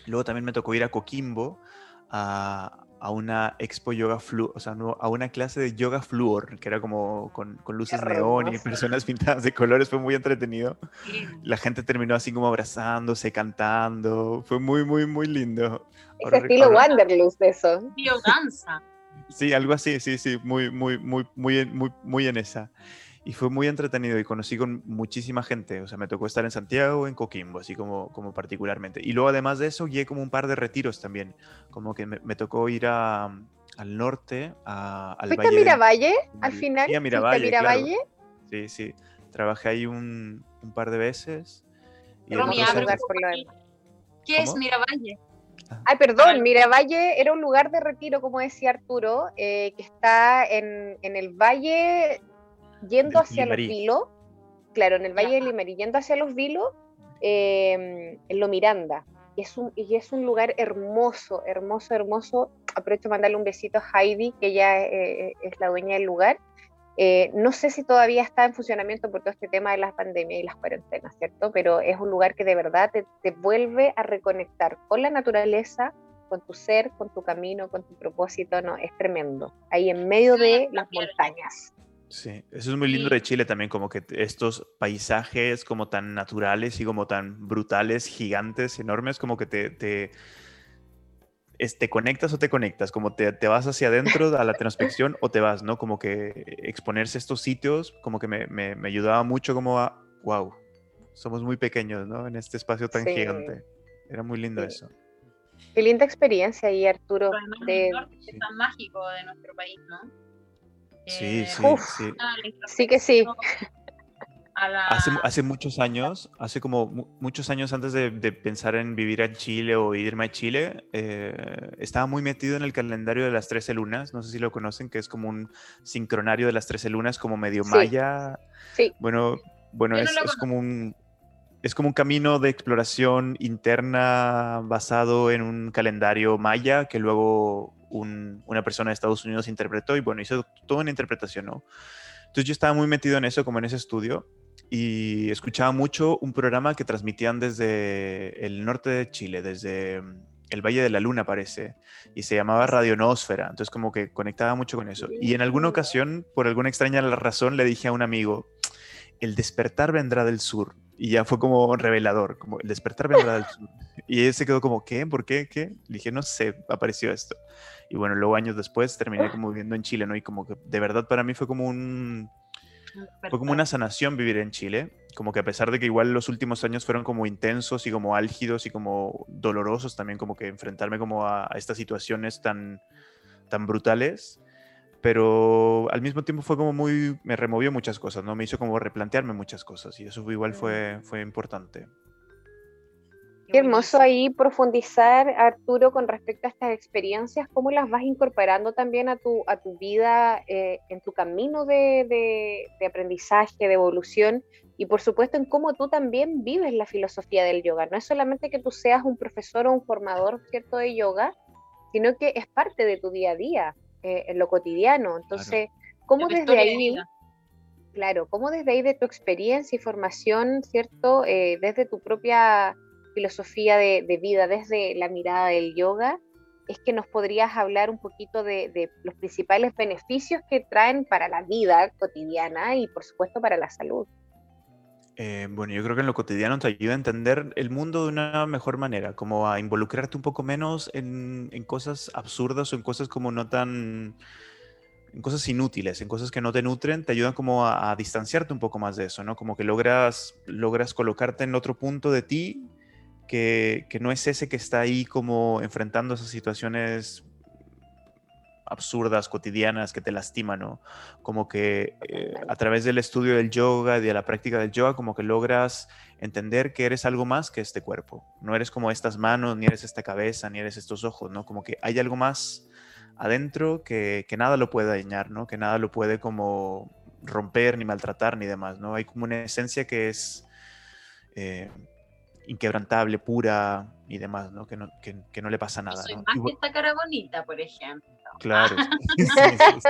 Speaker 6: Luego también me tocó ir a Coquimbo a, a una expo yoga flu, o sea, no, a una clase de yoga fluor, que era como con, con luces neón y personas [LAUGHS] pintadas de colores, fue muy entretenido. La gente terminó así como abrazándose, cantando, fue muy, muy, muy lindo.
Speaker 4: Ese
Speaker 6: Ahora
Speaker 4: estilo Wanderlust de eso.
Speaker 5: Biodanza. [LAUGHS]
Speaker 6: Sí, algo así, sí, sí, muy, muy, muy, muy, en- muy, muy en esa. Y fue muy entretenido y conocí con muchísima gente. O sea, me tocó estar en Santiago, en Coquimbo, así como, como particularmente. Y luego, además de eso, guié como un par de retiros también. Como que me, me tocó ir a, al norte, a, al
Speaker 4: ¿Fuiste a
Speaker 6: Valle de-
Speaker 4: Miravalle al
Speaker 6: Sí,
Speaker 4: final?
Speaker 6: a
Speaker 4: ¿Fuiste
Speaker 6: Miravalle, claro.
Speaker 4: Miravalle?
Speaker 6: Sí, sí. Trabajé ahí un, un par de veces. Y
Speaker 5: poco aquí. ¿Qué es
Speaker 6: ¿Cómo?
Speaker 5: Miravalle?
Speaker 4: Ay, perdón, Miravalle era un lugar de retiro, como decía Arturo, eh, que está en, en el valle yendo hacia los
Speaker 6: Limarí.
Speaker 4: Vilos. Claro, en el valle de Limarí, yendo hacia los Vilos, eh, en Lo Miranda. Y es, un, y es un lugar hermoso, hermoso, hermoso. Aprovecho para mandarle un besito a Heidi, que ya eh, es la dueña del lugar. Eh, no sé si todavía está en funcionamiento por todo este tema de las pandemias y las cuarentenas, ¿cierto? Pero es un lugar que de verdad te, te vuelve a reconectar con la naturaleza, con tu ser, con tu camino, con tu propósito, no, es tremendo. Ahí en medio de las montañas.
Speaker 6: Sí, eso es muy lindo de Chile también, como que estos paisajes como tan naturales y como tan brutales, gigantes, enormes, como que te, te, es- te conectas o te conectas, como te, te vas hacia adentro a la introspección o te vas, ¿no? Como que exponerse a estos sitios, como que me, me, me ayudaba mucho como a, wow, somos muy pequeños, ¿no? En este espacio tan
Speaker 4: Sí.
Speaker 6: gigante. Era muy lindo
Speaker 4: Sí.
Speaker 6: eso.
Speaker 4: Qué linda experiencia ahí, Arturo.
Speaker 5: Además,
Speaker 4: de-
Speaker 5: es tan mágico de nuestro país, ¿no?
Speaker 6: Sí,
Speaker 5: Eh,
Speaker 6: sí,
Speaker 4: Uf.
Speaker 6: sí.
Speaker 4: Sí que sí.
Speaker 5: A la-
Speaker 6: Hace, hace muchos años, hace como mu- muchos años antes de, de pensar en vivir en Chile o irme a Chile, eh, estaba muy metido en el calendario de las 13 lunas. No sé si lo conocen, que es como un sincronario de las 13 lunas, como medio
Speaker 4: Sí.
Speaker 6: maya.
Speaker 4: Sí.
Speaker 6: Bueno, bueno
Speaker 5: no
Speaker 6: es, es como un es como un camino de exploración interna basado en un calendario maya que luego un- una persona de Estados Unidos interpretó y bueno, hizo toda una interpretación, ¿no? Entonces yo estaba muy metido en eso, como en ese estudio, y escuchaba mucho un programa que transmitían desde el norte de Chile, desde mm, el Valle de la Luna, parece, y se llamaba Radio Noósfera, entonces como que conectaba mucho con eso. Y en alguna ocasión, por alguna extraña razón, le dije a un amigo, el despertar vendrá del sur. Y ya fue como revelador, como el despertar vendrá del sur. [LAUGHS] Y él se quedó como, ¿qué? ¿Por qué? ¿Qué? Le dije, no sé, apareció esto. Y bueno, luego años después terminé como viviendo en Chile, ¿no? Y como que de verdad para mí fue como un... Fue como una sanación vivir en Chile, como que a pesar de que igual los últimos años fueron como intensos y como álgidos y como dolorosos también, como que enfrentarme como a, a estas situaciones tan, tan brutales, pero al mismo tiempo fue como muy, me removió muchas cosas, ¿no? Me hizo como replantearme muchas cosas y eso igual fue, fue importante.
Speaker 4: Qué hermoso ahí profundizar, Arturo, con respecto a estas experiencias, cómo las vas incorporando también a tu, a tu vida, eh, en tu camino de, de, de, aprendizaje, de evolución, y por supuesto en cómo tú también vives la filosofía del yoga. No es solamente que tú seas un profesor o un formador, ¿cierto?, de yoga, sino que es parte de tu día a día eh, en lo cotidiano. Entonces, claro. ¿cómo de desde ahí, de claro, cómo desde ahí de tu experiencia y formación, ¿cierto? Eh, desde tu propia filosofía de, de, vida, desde la mirada del yoga, es que nos podrías hablar un poquito de, de, los principales beneficios que traen para la vida cotidiana y por supuesto para la salud.
Speaker 6: Eh, bueno, yo creo que en lo cotidiano te ayuda a entender el mundo de una mejor manera, como a involucrarte un poco menos en, en cosas absurdas o en cosas como no tan, en cosas inútiles, en cosas que no te nutren, te ayudan como a, a, distanciarte un poco más de eso, ¿no? Como que logras, logras colocarte en otro punto de ti que, no es ese que está ahí como enfrentando esas situaciones absurdas, cotidianas, que te lastiman, ¿no? Como que eh, a través del estudio del yoga y de la práctica del yoga, como que logras entender que eres algo más que este cuerpo. No eres como estas manos, ni eres esta cabeza, ni eres estos ojos, ¿no? Como que hay algo más adentro que, que nada lo puede dañar, ¿no? Que nada lo puede como romper, ni maltratar, ni demás, ¿no? Hay como una esencia que es... Eh, inquebrantable, pura y demás, ¿no? Que no, que, que no le pasa nada.
Speaker 5: Soy
Speaker 6: ¿no?
Speaker 5: más
Speaker 6: Y,
Speaker 5: que esta cara bonita, por ejemplo.
Speaker 6: Claro. [LAUGHS] [LAUGHS] Sí, sí, sí.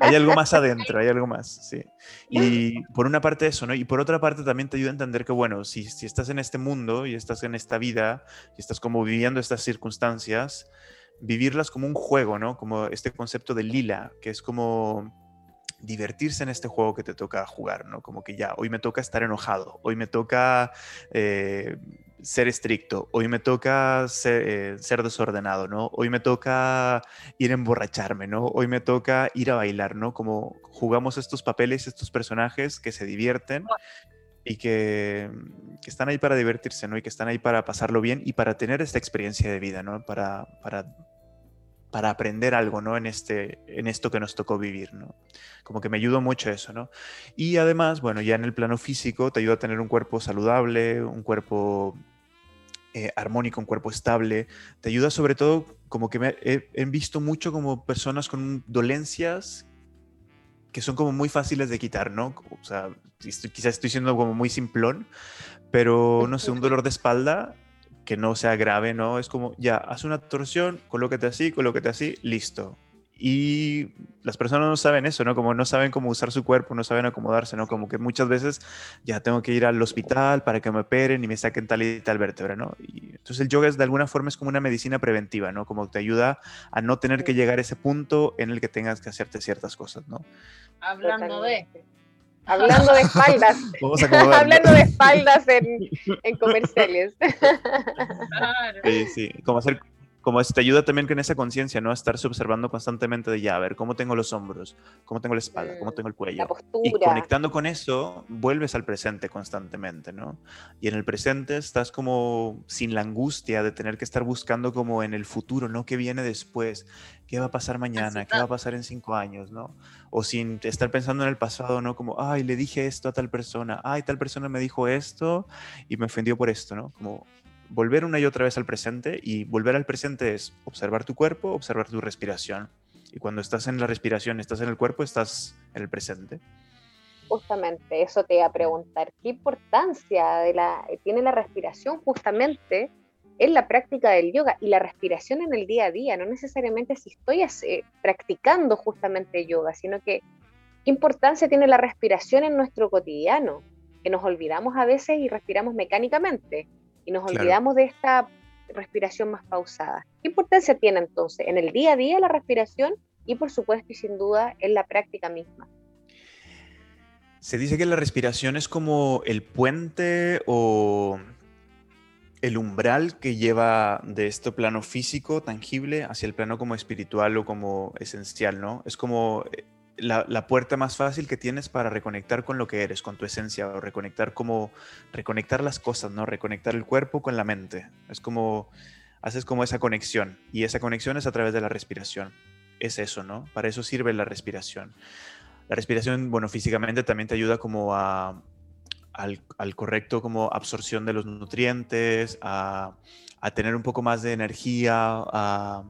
Speaker 6: Hay algo más adentro, hay algo más, sí. Y por una parte eso, ¿no? Y por otra parte también te ayuda a entender que, bueno, si, si estás en este mundo y estás en esta vida y estás como viviendo estas circunstancias, vivirlas como un juego, ¿no? Como este concepto de lila, que es como divertirse en este juego que te toca jugar, ¿no? Como que ya, hoy me toca estar enojado, hoy me toca eh, ser estricto, hoy me toca ser, eh, ser, desordenado, ¿no? Hoy me toca ir a emborracharme, ¿no? Hoy me toca ir a bailar, ¿no? Como jugamos estos papeles, estos personajes que se divierten y que, que, están ahí para divertirse, ¿no? Y que están ahí para pasarlo bien y para tener esta experiencia de vida, ¿no? Para, para para aprender algo, ¿no? En, este, en esto que nos tocó vivir, ¿no? Como que me ayudó mucho eso, ¿no? Y además, bueno, ya en el plano físico te ayuda a tener un cuerpo saludable, un cuerpo eh, armónico, un cuerpo estable. Te ayuda sobre todo, como que me, he, visto mucho como personas con dolencias que son como muy fáciles de quitar, ¿no? O sea, estoy, quizás estoy siendo como muy simplón, pero no sé, un dolor de espalda que no sea grave, ¿no? Es como, ya, haz una torsión, colócate así, colócate así, listo. Y las personas no saben eso, ¿no? Como no saben cómo usar su cuerpo, no saben acomodarse, ¿no? Como que muchas veces ya tengo que ir al hospital para que me operen y me saquen tal y tal vértebra, ¿no? Y entonces el yoga es de alguna forma es como una medicina preventiva, ¿no? Como te ayuda a no tener que llegar a ese punto en el que tengas que hacerte ciertas cosas, ¿no?
Speaker 5: Hablando de...
Speaker 4: Hablando de espaldas. [LAUGHS] Hablando de espaldas en, en comerciales.
Speaker 6: Claro. Sí, sí. Como hacer como te ayuda también con esa conciencia, ¿no? A estarse observando constantemente de ya, a ver, cómo tengo los hombros, cómo tengo la espalda, cómo tengo el cuello. Y conectando con eso, vuelves al presente constantemente, ¿no? Y en el presente estás como sin la angustia de tener que estar buscando como en el futuro, ¿no? ¿Qué viene después? ¿Qué va a pasar mañana? ¿Qué va a pasar en cinco años, ¿no? O sin estar pensando en el pasado, ¿no? Como, ay, le dije esto a tal persona, ay, tal persona me dijo esto y me ofendió por esto, ¿no? Como volver una y otra vez al presente y volver al presente es observar tu cuerpo, observar tu respiración. Y cuando estás en la respiración, estás en el cuerpo, estás en el presente.
Speaker 4: Justamente, eso te iba a preguntar. ¿Qué importancia tiene la respiración justamente en la práctica del yoga y la respiración en el día a día? No necesariamente si estoy hace, practicando justamente yoga, sino que qué importancia tiene la respiración en nuestro cotidiano, que nos olvidamos a veces y respiramos mecánicamente y nos claro. olvidamos de esta respiración más pausada. ¿Qué importancia tiene entonces en el día a día la respiración y por supuesto y sin duda en la práctica misma?
Speaker 6: Se dice que la respiración es como el puente o el umbral que lleva de este plano físico tangible hacia el plano como espiritual o como esencial, ¿no? Es como eh, la, la, puerta más fácil que tienes para reconectar con lo que eres, con tu esencia, o reconectar como, reconectar las cosas, ¿no? Reconectar el cuerpo con la mente. Es como, haces como esa conexión, y esa conexión es a través de la respiración. Es eso, ¿no? Para eso sirve la respiración. La respiración, bueno, físicamente también te ayuda como a, al, al correcto como absorción de los nutrientes, a, a tener un poco más de energía, a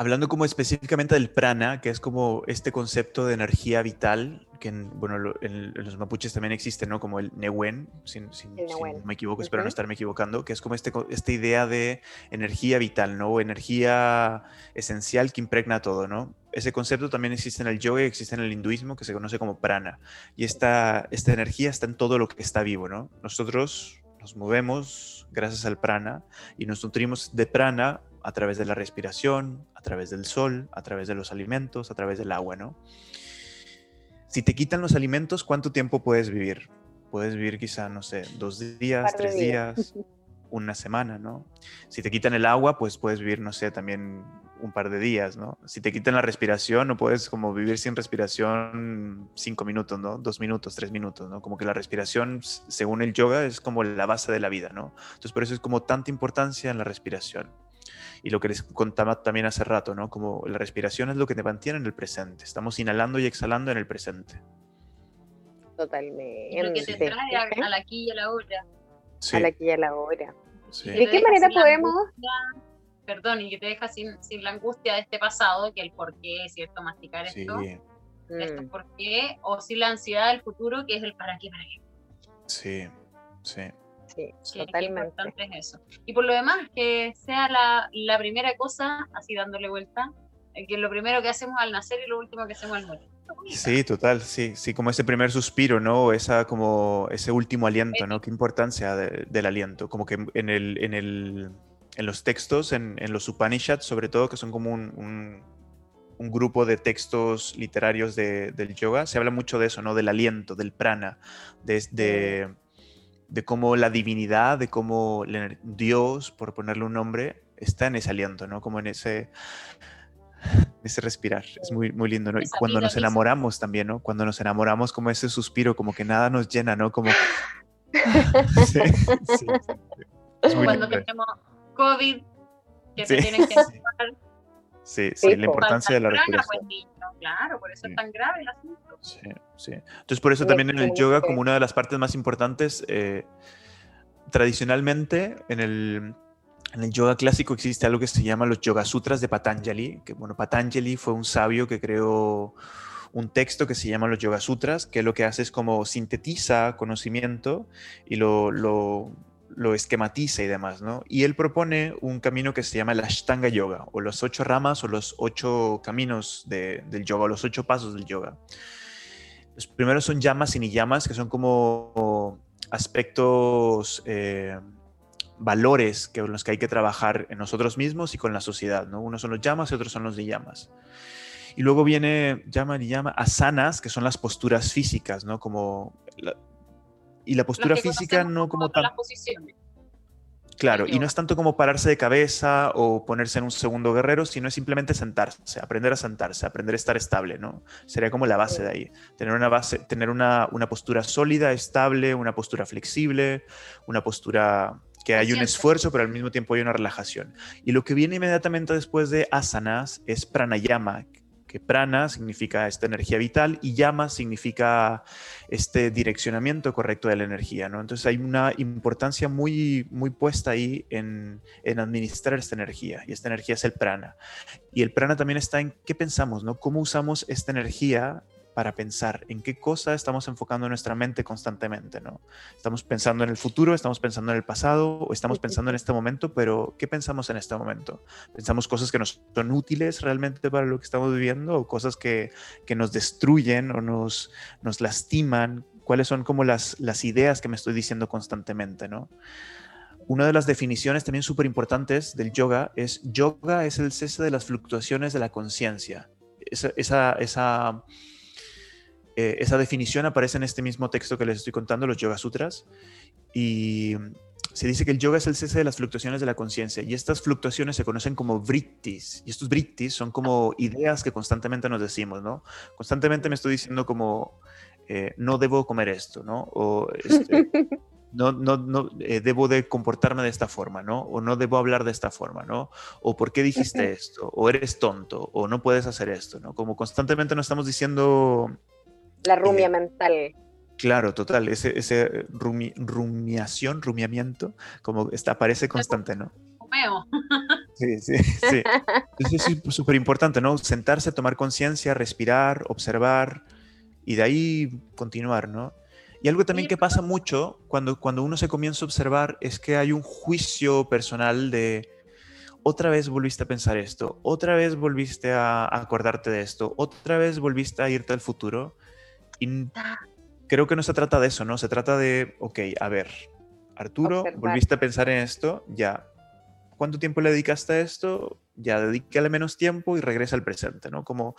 Speaker 6: hablando como específicamente del prana, que es como este concepto de energía vital, que en, bueno, en, los mapuches también existe, ¿no? Como el newen, si, no me equivoco, espero no estarme equivocando, que es como este, esta idea de energía vital, ¿no? energía esencial que impregna todo, ¿no? Ese concepto también existe en el yoga y existe en el hinduismo, que se conoce como prana. Y esta, esta energía está en todo lo que está vivo, ¿no? Nosotros nos movemos gracias al prana y nos nutrimos de prana a través de la respiración, a través del sol, a través de los alimentos, a través del agua, ¿no? Si te quitan los alimentos, ¿cuánto tiempo puedes vivir? Puedes vivir quizá, no sé, dos días, tres días, [LAUGHS] una semana, ¿no? Si te quitan el agua, pues puedes vivir, no sé, también un par de días, ¿no? Si te quitan la respiración, no puedes como vivir sin respiración cinco minutos, ¿no? Dos minutos, tres minutos, ¿no? Como que la respiración, según el yoga, es como la base de la vida, ¿no? Entonces, por eso es como tanta importancia en la respiración y lo que les contaba también hace rato, ¿no? Como la respiración es lo que te mantiene en el presente. Estamos inhalando y exhalando en el presente.
Speaker 4: Totalmente.
Speaker 5: lo que te trae a, la aquí y a la hora.
Speaker 4: Sí. A la aquí y a la hora. ¿De qué manera podemos...?
Speaker 5: perdón, y que te deja sin, sin, la angustia de este pasado, que el por qué, ¿cierto? Masticar esto. Esto mm. por qué, o sin la ansiedad del futuro, que es el para qué, para qué.
Speaker 6: Sí, sí.
Speaker 4: Sí, totalmente.
Speaker 5: importante es eso. Y por lo demás, que sea la, la primera cosa, así dándole vuelta, eh, que lo primero que hacemos al nacer y lo último que hacemos al morir.
Speaker 6: Sí, total, sí, sí, como ese primer suspiro, ¿no? Esa, como ese último aliento, ¿no? Qué importancia del aliento, como que en, el, en, el, en los textos, en, en, los Upanishads sobre todo, que son como un, un, un grupo de textos literarios de, del yoga, se habla mucho de eso, ¿no? Del aliento, del prana, de, de de cómo la divinidad, de cómo Dios, por ponerle un nombre, está en ese aliento, ¿no? Como en ese, ese respirar. Es muy, muy lindo, ¿no? Y cuando nos enamoramos también, ¿no? Cuando nos enamoramos, como ese suspiro, como que nada nos llena, ¿no? Como... [LAUGHS] [LAUGHS]
Speaker 5: sí, sí, cuando tenemos COVID, que te tienen que [LAUGHS]
Speaker 6: Sí, sí, la importancia de la respiración.
Speaker 5: Claro, por eso es tan grave el asunto.
Speaker 6: Sí, sí. Entonces, por eso también en el yoga, como una de las partes más importantes, eh, tradicionalmente en el, en el yoga clásico existe algo que se llama los Yoga Sutras de Patanjali, que bueno, Patanjali fue un sabio que creó un texto que se llama los Yoga Sutras, que lo que hace es como sintetiza conocimiento y lo, lo, lo esquematiza y demás, ¿no? Y él propone un camino que se llama el Ashtanga Yoga, o los ocho ramas o los ocho caminos del yoga, o los ocho pasos del yoga. Los primeros son llamas y ni llamas, que son como aspectos, eh, valores que, los que hay que trabajar en nosotros mismos y con la sociedad, ¿no? Unos son los llamas y otros son los de llamas. Y luego viene llama llama asanas, que son las posturas físicas, ¿no? Como y la postura física no como tal. Claro, y no es tanto como pararse de cabeza o ponerse en un segundo guerrero, sino es simplemente sentarse, aprender a sentarse, aprender a estar estable, ¿no? Sería como la base de ahí. Tener una base, tener una, una postura sólida, estable, una postura flexible, una postura que hay un esfuerzo, pero al mismo tiempo hay una relajación. Y lo que viene inmediatamente después de asanas es pranayama, que prana significa esta energía vital y llama significa este direccionamiento correcto de la energía, ¿no? Entonces hay una importancia muy, muy puesta ahí en, en administrar esta energía y esta energía es el prana. Y el prana también está en qué pensamos, ¿no? Cómo usamos esta energía para pensar en qué cosa estamos enfocando nuestra mente constantemente, ¿no? Estamos pensando en el futuro, estamos pensando en el pasado o estamos pensando en este momento, pero ¿qué pensamos en este momento? ¿Pensamos cosas que nos son útiles realmente para lo que estamos viviendo o cosas que, que nos destruyen o nos, nos lastiman? ¿Cuáles son como las, las ideas que me estoy diciendo constantemente, ¿no? Una de las definiciones también súper importantes del yoga es yoga es el cese de las fluctuaciones de la conciencia. Esa, esa, esa eh, esa definición aparece en este mismo texto que les estoy contando, los Yoga Sutras, y se dice que el yoga es el cese de las fluctuaciones de la conciencia y estas fluctuaciones se conocen como vrittis y estos vrittis son como ideas que constantemente nos decimos, ¿no? Constantemente me estoy diciendo como eh, no debo comer esto, ¿no? O este, [LAUGHS] no, no, no eh, debo de comportarme de esta forma, ¿no? O no debo hablar de esta forma, ¿no? O por qué dijiste esto, o eres tonto, o no puedes hacer esto, ¿no? Como constantemente nos estamos diciendo...
Speaker 4: La rumia mental.
Speaker 6: Claro, total, ese, ese rumiación, rumiamiento, como está, aparece constante, ¿no? [LAUGHS] Sí, sí, sí. Eso es súper importante, ¿no? Sentarse, tomar conciencia, respirar, observar y de ahí continuar, ¿no? Y algo también que pasa mucho cuando, cuando uno se comienza a observar es que hay un juicio personal de otra vez volviste a pensar esto, otra vez volviste a acordarte de esto, otra vez volviste a irte al futuro. Y creo que no se trata de eso, ¿no? Se trata de, ok, a ver, Arturo, volviste a pensar en esto, ya. ¿Cuánto tiempo le dedicaste a esto? Ya, dedícale menos tiempo y regresa al presente, ¿no? Como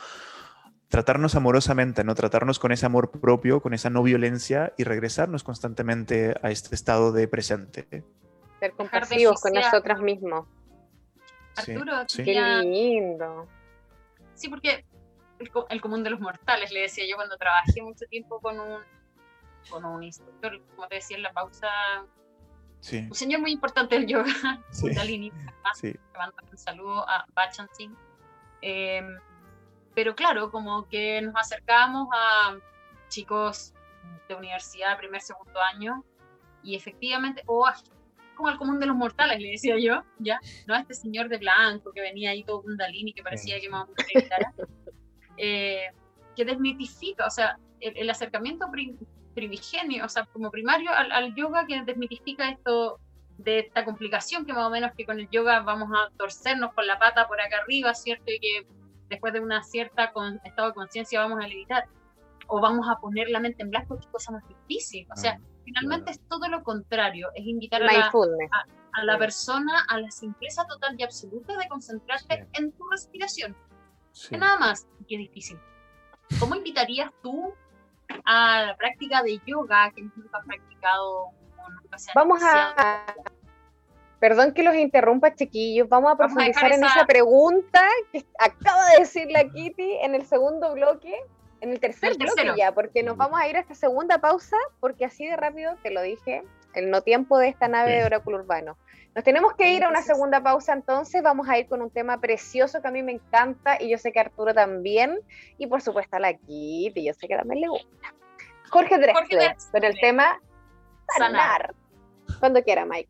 Speaker 6: tratarnos amorosamente, ¿no? Tratarnos con ese amor propio, con esa no violencia y regresarnos constantemente a este estado de presente.
Speaker 4: Ser compasivos con nosotros mismos.
Speaker 5: Arturo,
Speaker 4: sí. qué lindo.
Speaker 5: Sí, porque el común de los mortales, le decía yo cuando trabajé mucho tiempo con un con un instructor, como te decía en la pausa, un señor muy importante del yoga, [LAUGHS] sí. Kundalini, sí. un saludo a Bachan Singh. Em, pero claro, como que nos acercamos a chicos de universidad, primer, segundo año, y efectivamente, o como al común de los mortales, le decía yo, ¿ya? No a este señor de blanco que venía ahí todo Kundalini, que parecía que más [LAUGHS] eh, que desmitifica, o sea, el, el acercamiento primigenio, o sea, como primario al, yoga que desmitifica esto de esta complicación que más o menos que con el yoga vamos a torcernos con la pata por acá arriba, ¿cierto? Y que después de una cierta estado de conciencia vamos a levitar o vamos a poner la mente en blanco, qué cosa más difícil. O sea, ah, finalmente es todo lo contrario, es invitar a la, a, la, persona a la simpleza total y absoluta de concentrarte en tu respiración. Nada más, qué difícil. ¿Cómo invitarías tú a la práctica de yoga que nunca ha practicado
Speaker 4: Vamos a... Perdón que los interrumpa, chiquillos. Vamos a profundizar en esa... pregunta que acaba de decir la Kitty en el segundo bloque, en el tercer bloque ya, porque nos vamos a ir a esta segunda pausa, porque así de rápido, te lo dije, el no tiempo de esta nave de Oráculo Urbano. Nos tenemos que ir a una segunda pausa, entonces vamos a ir con un tema precioso que a mí me encanta y yo sé que a Arturo también, y por supuesto a la Kitty, yo sé que también le gusta. Jorge Drexler, pero el tema sanar. Cuando quiera, Mike.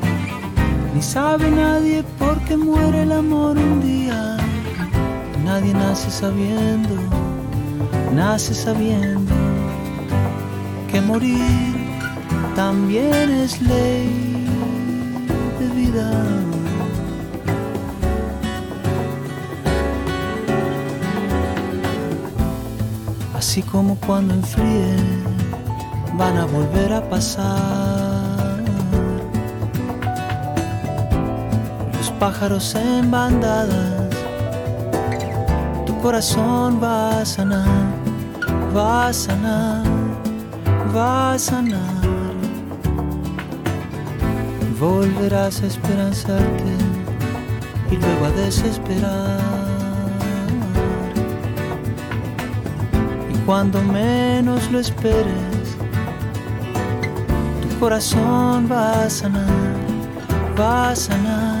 Speaker 10: ni sabe nadie por qué muere el amor un día. Nadie nace sabiendo, nace sabiendo que morir también es ley de vida. Así como cuando enfríe van a volver a pasar pájaros en bandadas. Tu corazón va a sanar, va a sanar, va a sanar. Volverás a esperanzarte y luego a desesperar. Y cuando menos lo esperes, tu corazón va a sanar, va a sanar,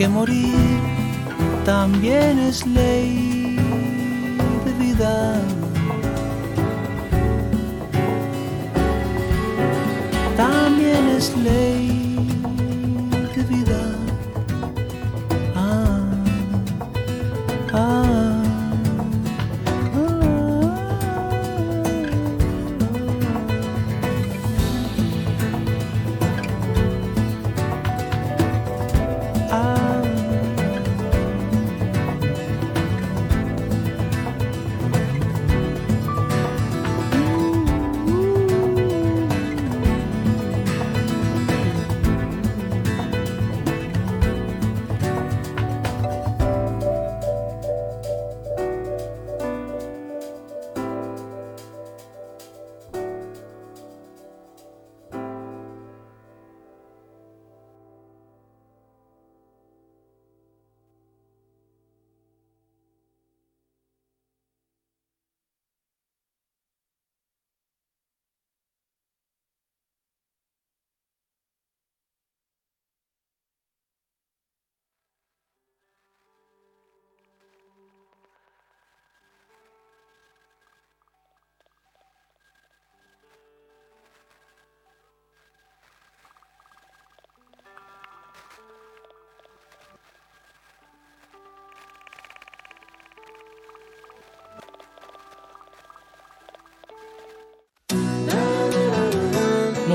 Speaker 10: que morir también es ley de vida. También es ley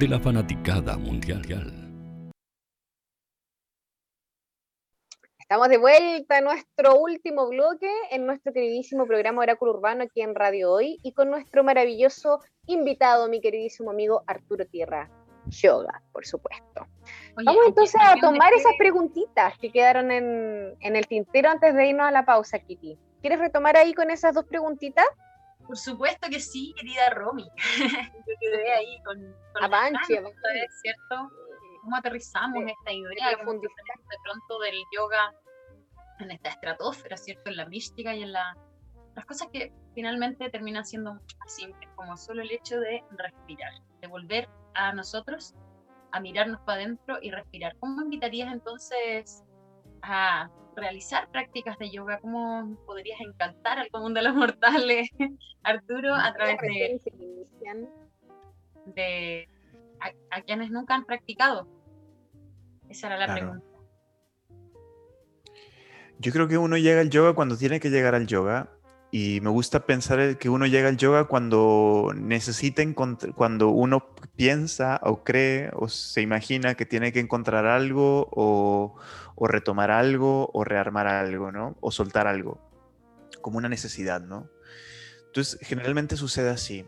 Speaker 8: de la fanaticada mundial.
Speaker 4: Estamos de vuelta en nuestro último bloque, en nuestro queridísimo programa Oráculo Urbano aquí en Radio Hoy y con nuestro maravilloso invitado, mi queridísimo amigo Arturo Tierra Yoga, por supuesto.
Speaker 5: Oye,
Speaker 4: Vamos entonces a tomar esas preguntitas que quedaron en, en el tintero antes de irnos a la pausa, Kitty. ¿Quieres retomar ahí con esas dos preguntitas?
Speaker 5: Por supuesto que sí, querida Romy. [LAUGHS] Yo quedé ahí con, con
Speaker 4: avance.
Speaker 5: ¿sabes? ¿cierto? ¿Cómo aterrizamos
Speaker 4: De-
Speaker 5: esta idea?
Speaker 4: de
Speaker 5: ¿Cómo
Speaker 4: profundizar.
Speaker 5: pasamos de pronto del yoga en esta estratosfera, ¿cierto? En la mística y en la, las cosas que finalmente terminan siendo mucho más simples, como solo el hecho de respirar, de volver a nosotros, a mirarnos para adentro y respirar. ¿Cómo invitarías entonces a realizar prácticas de yoga, cómo podrías encantar al común de los mortales, [LAUGHS] Arturo, a través de, de a, quienes nunca han practicado. Esa era la pregunta.
Speaker 6: Yo creo que uno llega al yoga cuando tiene que llegar al yoga y me gusta pensar que uno llega al yoga cuando necesita cuando uno piensa o cree o se imagina que tiene que encontrar algo o, o, retomar algo o rearmar algo, ¿no? O soltar algo, como una necesidad, ¿no? Entonces, generalmente sucede así.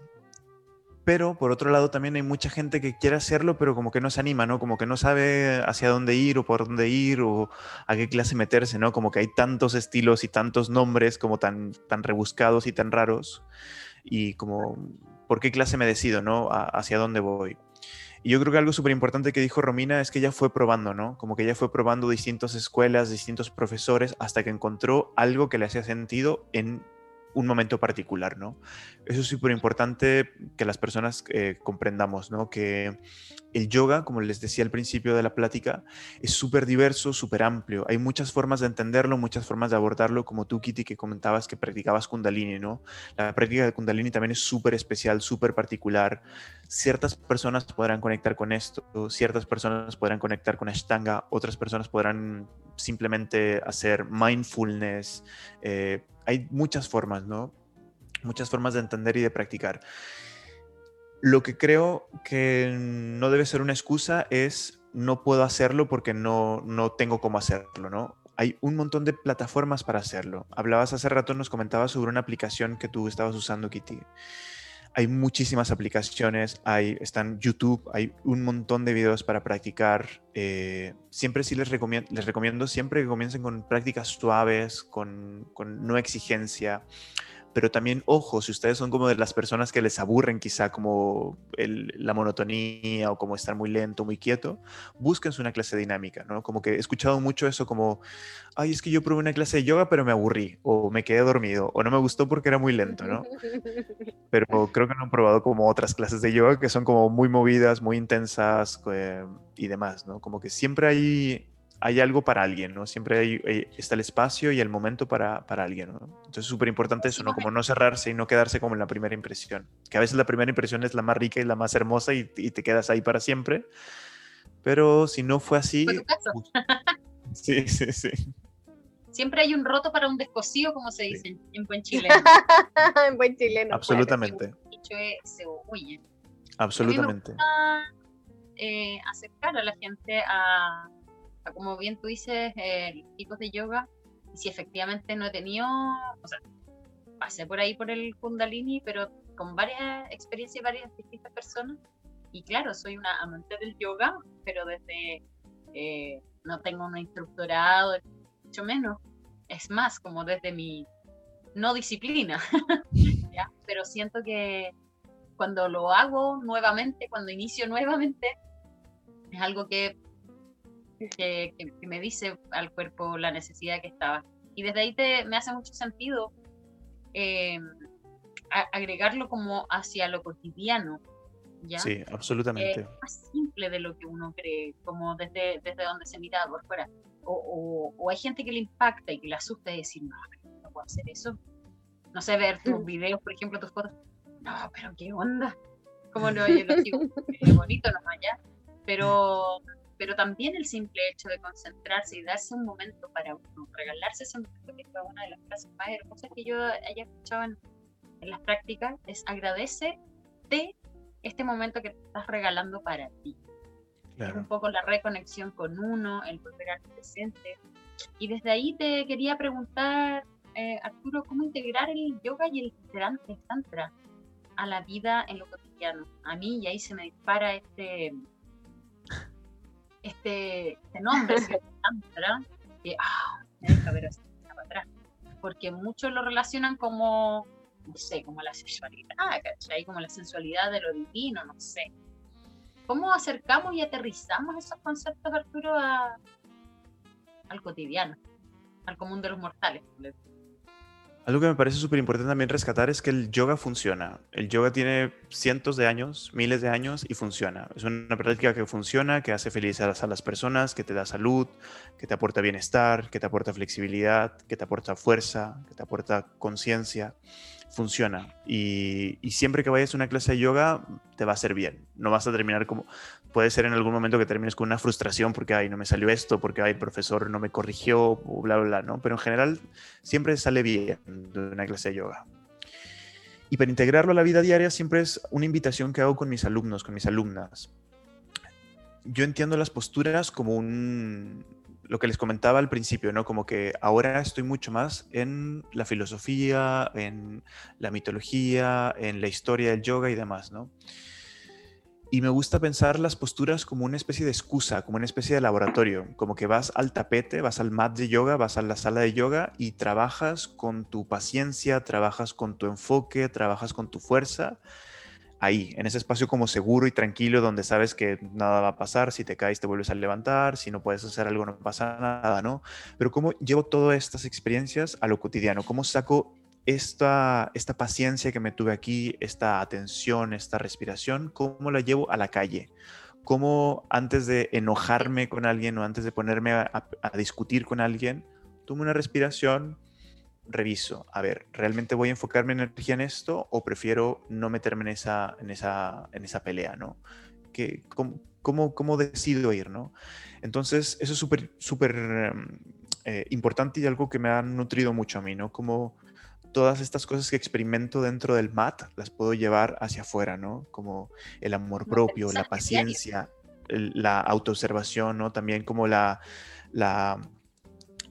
Speaker 6: Pero por otro lado también hay mucha gente que quiere hacerlo, pero como que no se anima, ¿no? Como que no sabe hacia dónde ir o por dónde ir o a qué clase meterse, ¿no? Como que hay tantos estilos y tantos nombres como tan, tan rebuscados y tan raros y como, ¿por qué clase me decido, ¿no? hacia dónde voy. Y yo creo que algo súper importante que dijo Romina es que ella fue probando, ¿no? Como que ella fue probando distintas escuelas, distintos profesores, hasta que encontró algo que le hacía sentido en un momento particular, ¿no? Eso es súper importante que las personas eh, comprendamos, ¿no? Que el yoga, como les decía al principio de la plática, es súper diverso, súper amplio. Hay muchas formas de entenderlo, muchas formas de abordarlo, como tú, Kitty, que comentabas que practicabas Kundalini, ¿no? La práctica de Kundalini también es súper especial, súper particular. Ciertas personas podrán conectar con esto, ciertas personas podrán conectar con Ashtanga, otras personas podrán simplemente hacer mindfulness. Eh, hay muchas formas, ¿no? Muchas formas de entender y de practicar. Lo que creo que no debe ser una excusa es no puedo hacerlo porque no, no tengo cómo hacerlo, ¿no? Hay un montón de plataformas para hacerlo. Hablabas hace rato, nos comentabas sobre una aplicación que tú estabas usando, Kitty. Hay muchísimas aplicaciones, hay, están YouTube, hay un montón de videos para practicar. Eh, siempre sí les recomiendo, les recomiendo siempre que comiencen con prácticas suaves, con, con no exigencia pero también, ojo, si ustedes son como de las personas que les aburren quizá como la monotonía o como estar muy lento, muy quieto, búsquense una clase dinámica, ¿no? Como que he escuchado mucho eso como, ay, es que yo probé una clase de yoga, pero me aburrí, o me quedé dormido, o no me gustó porque era muy lento, ¿no? [LAUGHS] Pero creo que no han probado como otras clases de yoga que son como muy movidas, muy intensas eh, y demás, ¿no? Como que siempre hay hay algo para alguien, ¿no? Siempre hay, eh, está el espacio y el momento para, para alguien, ¿no? Entonces es súper importante eso, ¿no? Como no cerrarse y no quedarse como en la primera impresión. Que a veces la primera impresión es la más rica y la más hermosa y, y te quedas ahí para siempre. Pero si no fue así... sí, sí, sí.
Speaker 5: Siempre hay un roto para un descosido, como se dice en buen [LAUGHS] chileno.
Speaker 4: en buen chileno.
Speaker 6: Absolutamente.
Speaker 5: se
Speaker 6: Absolutamente.
Speaker 5: eh, acercar a la gente a como bien tú dices, eh, tipos de yoga, y si efectivamente no he tenido, o sea, pasé por ahí por el Kundalini, pero con varias experiencias y varias distintas personas. Y claro, soy una amante del yoga, pero desde eh, no tengo un instructorado, mucho menos. Es más, como desde mi no disciplina. [LAUGHS] Pero siento que cuando lo hago nuevamente, cuando inicio nuevamente, es algo que que, me dice al cuerpo la necesidad que estaba. Y desde ahí te, me hace mucho sentido eh, agregarlo como hacia lo cotidiano. ¿ya?
Speaker 6: Sí, absolutamente.
Speaker 5: más simple de lo que uno cree, como desde, desde donde se mira por fuera. O, o, hay gente que le impacta y que le asusta y decir, no, no puedo hacer eso. No sé, ver tus mm. videos, por ejemplo, tus fotos. No, pero qué onda. Como no, yo lo [LAUGHS] digo, es bonito nomás ya. Pero pero también el simple hecho de concentrarse y darse un momento para uno, regalarse ese momento, que fue una de las frases más hermosas que yo haya escuchado en, las prácticas, es agradece de este momento que te estás regalando para ti. Es un poco la reconexión con uno, el volver al presente. Y desde ahí te quería preguntar, eh, Arturo, ¿cómo integrar el yoga y el tantra a la vida en lo cotidiano? A mí, y ahí se me dispara este, este, este nombre, ¿verdad? Ah, para atrás. Porque muchos lo relacionan como, no sé, como la sexualidad, ¿cachai? Como la sensualidad de lo divino, no sé. ¿Cómo acercamos y aterrizamos esos conceptos, Arturo, al cotidiano, al común de los mortales?
Speaker 6: Algo que me parece súper importante también rescatar es que el yoga funciona. El yoga tiene cientos de años, miles de años y funciona. Es una práctica que funciona, que hace felices a las personas, que te da salud, que te aporta bienestar, que te aporta flexibilidad, que te aporta fuerza, que te aporta conciencia funciona. Y, siempre que vayas a una clase de yoga, te va a ser bien. No vas a terminar como. Puede ser en algún momento que termines con una frustración porque, ay, no me salió esto, porque, ay, el profesor no me corrigió, bla, bla, bla, ¿no? Pero en general, siempre sale bien de una clase de yoga. Y para integrarlo a la vida diaria, siempre es una invitación que hago con mis alumnos, con mis alumnas. Yo entiendo las posturas como un, lo que les comentaba al principio, ¿no? Como que ahora estoy mucho más en la filosofía, en la mitología, en la historia del yoga y demás, ¿no? Y me gusta pensar las posturas como una especie de excusa, como una especie de laboratorio, como que vas al tapete, vas al mat de yoga, vas a la sala de yoga y trabajas con tu paciencia, trabajas con tu enfoque, trabajas con tu fuerza ahí, en ese espacio como seguro y tranquilo donde sabes que nada va a pasar, si te caes te vuelves a levantar, si no puedes hacer algo no pasa nada, ¿no? Pero cómo llevo todas estas experiencias a lo cotidiano, cómo saco esta, esta paciencia que me tuve aquí, esta atención, esta respiración, cómo la llevo a la calle, cómo antes de enojarme con alguien o antes de ponerme a, discutir con alguien, tomo una respiración, reviso, a ver, ¿realmente voy a enfocarme mi energía en esto o prefiero no meterme en esa, en esa, en esa pelea, ¿no? Que, ¿cómo, cómo, decido ir, ¿no? Entonces, eso es súper, súper em, eh, importante y algo que me ha nutrido mucho a mí, ¿no? Como todas estas cosas que experimento dentro del MAT las puedo llevar hacia afuera, ¿no? Como el amor propio, la paciencia, la autoobservación, ¿no? También como la, la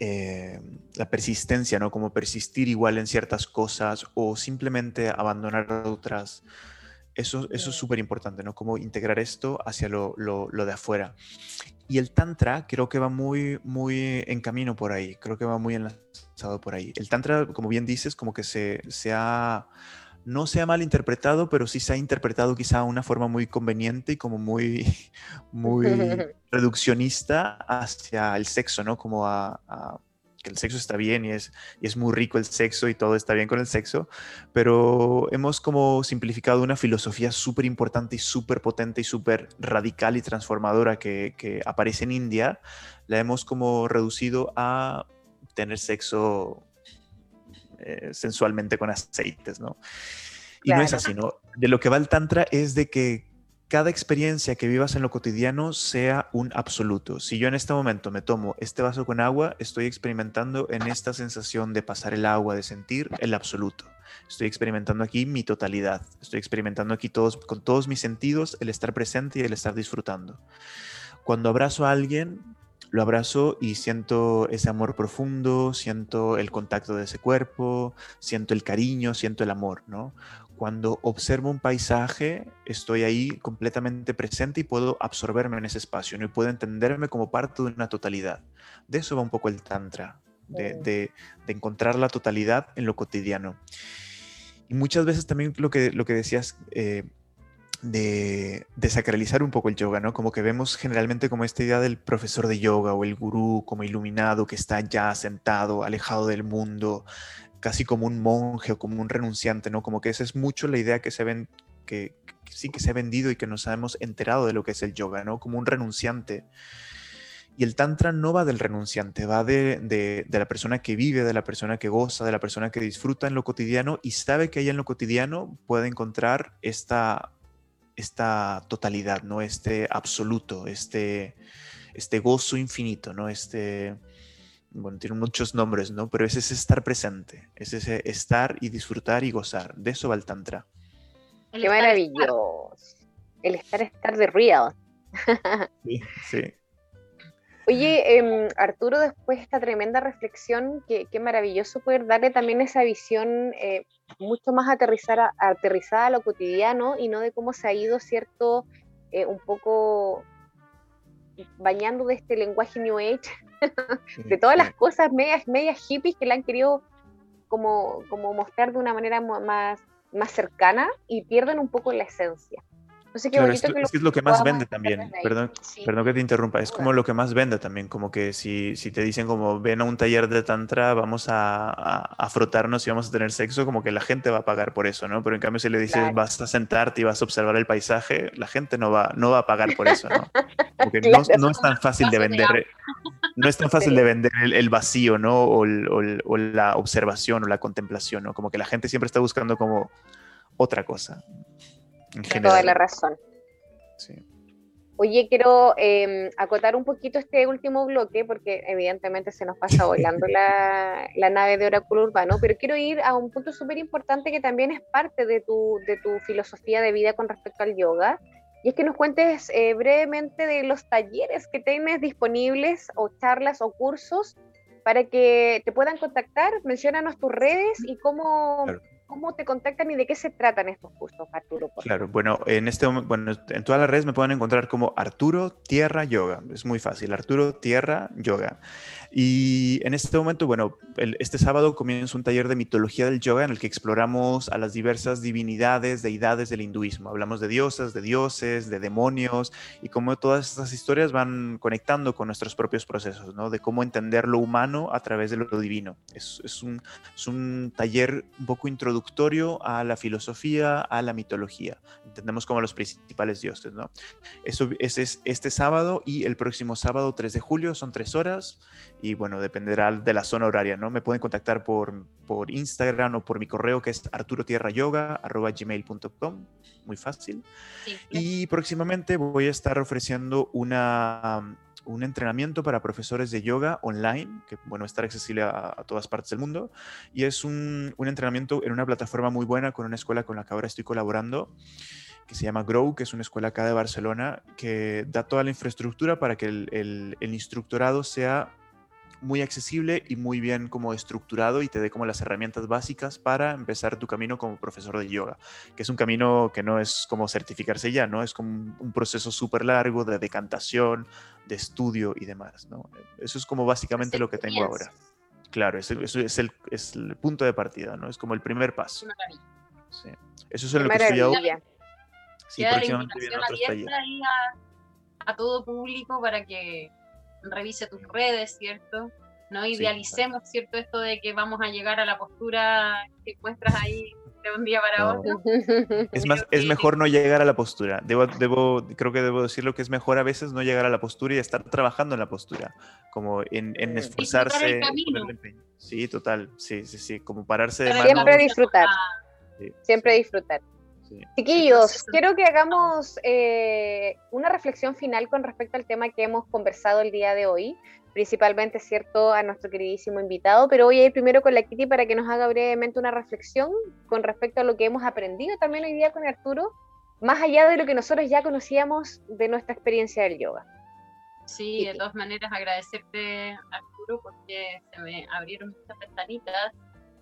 Speaker 6: eh, la persistencia, ¿no? Como persistir igual en ciertas cosas o simplemente abandonar otras. Eso, eso es súper importante, ¿no? Como integrar esto hacia lo, lo, de afuera. Y el Tantra creo que va muy, muy en camino por ahí, creo que va muy enlazado por ahí. El Tantra, como bien dices, como que se, se ha no se ha mal interpretado, pero sí se ha interpretado quizá de una forma muy conveniente y como muy, [LAUGHS] muy [LAUGHS] reduccionista hacia el sexo, ¿no? Como a, que el sexo está bien y es, y es muy rico el sexo y todo está bien con el sexo, pero hemos como simplificado una filosofía súper importante y súper potente y súper radical y transformadora que, que aparece en India, la hemos como reducido a tener sexo eh, sensualmente con aceites, ¿no? Y no es así, ¿no? De lo que va el Tantra es de que cada experiencia que vivas en lo cotidiano sea un absoluto. Si yo en este momento me tomo este vaso con agua, estoy experimentando en esta sensación de pasar el agua, de sentir el absoluto. Estoy experimentando aquí mi totalidad. Estoy experimentando aquí todos, con todos mis sentidos el estar presente y el estar disfrutando. Cuando abrazo a alguien, lo abrazo y siento ese amor profundo, siento el contacto de ese cuerpo, siento el cariño, siento el amor, ¿no? Cuando observo un paisaje, estoy ahí completamente presente y puedo absorberme en ese espacio, ¿no? Y puedo entenderme como parte de una totalidad. De eso va un poco el tantra, de, de, encontrar la totalidad en lo cotidiano. Y muchas veces también lo que, lo que decías, eh, de desacralizar un poco el yoga, ¿no? Como que vemos generalmente como esta idea del profesor de yoga o el gurú como iluminado que está ya sentado, alejado del mundo, casi como un monje o como un renunciante, ¿no? Como que esa es mucho la idea que se ven, que, sí que se ha vendido y que nos hemos enterado de lo que es el yoga, ¿no? Como un renunciante. Y el tantra no va del renunciante, va de, de, de, la persona que vive, de la persona que goza, de la persona que disfruta en lo cotidiano y sabe que ahí en lo cotidiano puede encontrar esta esta totalidad, ¿no? Este absoluto, este, este gozo infinito, ¿no? Este, bueno, tiene muchos nombres, ¿no? Pero ese es estar presente, es ese estar y disfrutar y gozar. De eso va el Tantra.
Speaker 4: Qué maravilloso. El estar, estar de real. [LAUGHS]
Speaker 6: sí, sí.
Speaker 4: Oye, em, Arturo, después de esta tremenda reflexión, qué, maravilloso poder darle también esa visión eh, mucho más aterrizada, aterrizada a lo cotidiano y no de cómo se ha ido, ¿cierto? Eh, un poco bañando de este lenguaje New Age, de todas las cosas medias, medias hippies que le han querido como, como mostrar de una manera más, más cercana y pierden un poco la esencia.
Speaker 6: Claro, es, que es lo que más vende también. Perdón, perdón que te interrumpa. Es como lo que más vende también. Como que si, si te dicen como ven a un taller de tantra, vamos a, a, frotarnos y vamos a tener sexo, como que la gente va a pagar por eso, ¿no? Pero en cambio si le dices vas a sentarte y vas a observar el paisaje, la gente no va, no va a pagar por eso, ¿no? Porque [LAUGHS] no, no, es tan fácil de vender. No es tan [LAUGHS] fácil de vender el, vacío, ¿no? O, o, la observación o la contemplación, ¿no? Como que la gente siempre está buscando como otra cosa.
Speaker 4: En Toda la razón. Oye, quiero em, acotar un poquito este último bloque porque evidentemente se nos pasa volando [LAUGHS] la, nave de Oráculo Urbano, pero quiero ir a un punto súper importante que también es parte de tu, de tu filosofía de vida con respecto al yoga, y es que nos cuentes eh, brevemente de los talleres que tienes disponibles o charlas o cursos para que te puedan contactar. Menciónanos tus redes y cómo, ¿Cómo te contactan y de qué se tratan estos cursos, Arturo?
Speaker 6: Claro, bueno, en este bueno, en todas las redes me pueden encontrar como Arturo Tierra Yoga. Es muy fácil, Arturo Tierra Yoga. Y en este momento, bueno, este sábado comienza un taller de mitología del yoga en el que exploramos a las diversas divinidades, deidades del hinduismo. Hablamos de diosas, de dioses, de demonios y cómo todas estas historias van conectando con nuestros propios procesos, ¿no? De cómo entender lo humano a través de lo divino. Es, es, un, es un taller un poco introductorio a la filosofía, a la mitología. Entendemos como los principales dioses, ¿no? Eso es, es este sábado y el próximo sábado 3 de julio, son tres horas y bueno, dependerá de la zona horaria, ¿no? Me pueden contactar por, por Instagram o por mi correo que es arturotierrayoga.gmail.com, muy fácil. y próximamente voy a estar ofreciendo una, un entrenamiento para profesores de yoga online, que bueno, estar accesible a, a todas partes del mundo, y es un, un, entrenamiento en una plataforma muy buena con una escuela con la que ahora estoy colaborando que se llama Grow, que es una escuela acá de Barcelona, que da toda la infraestructura para que el, el, el instructorado sea muy accesible y muy bien como estructurado y te dé como las herramientas básicas para empezar tu camino como profesor de yoga, que es un camino que no es como certificarse ya, ¿no? Es como un proceso súper largo de decantación, de estudio y demás, ¿no? Eso es como básicamente lo que tengo ahora. Claro, eso, es, el, es, el, punto de partida, ¿no? Es como el primer paso. Sí. Eso es en lo que estoy ahora.
Speaker 5: Sí, próximamente viene otros talleres. A, a todo público para que revise tus redes, ¿cierto? No idealicemos, ¿cierto? Esto de que vamos a llegar a la postura que muestras ahí de un día para otro. [LAUGHS]
Speaker 6: Es más, es mejor no llegar a la postura. Debo, debo, creo que debo decirlo que es mejor a veces no llegar a la postura y estar trabajando en la postura, como en, en esforzarse. Sí, total, sí, sí, sí, como pararse de
Speaker 4: Siempre disfrutar. Siempre disfrutar. Chiquillos, quiero que hagamos eh, una reflexión final con respecto al tema que hemos conversado el día de hoy, principalmente, ¿cierto?, a nuestro queridísimo invitado, pero voy a ir primero con la Kitty para que nos haga brevemente una reflexión con respecto a lo que hemos aprendido también hoy día con Arturo, más allá de lo que nosotros ya conocíamos de nuestra experiencia del yoga.
Speaker 5: Sí, de todas maneras agradecerte, Arturo, porque se me abrieron muchas ventanitas.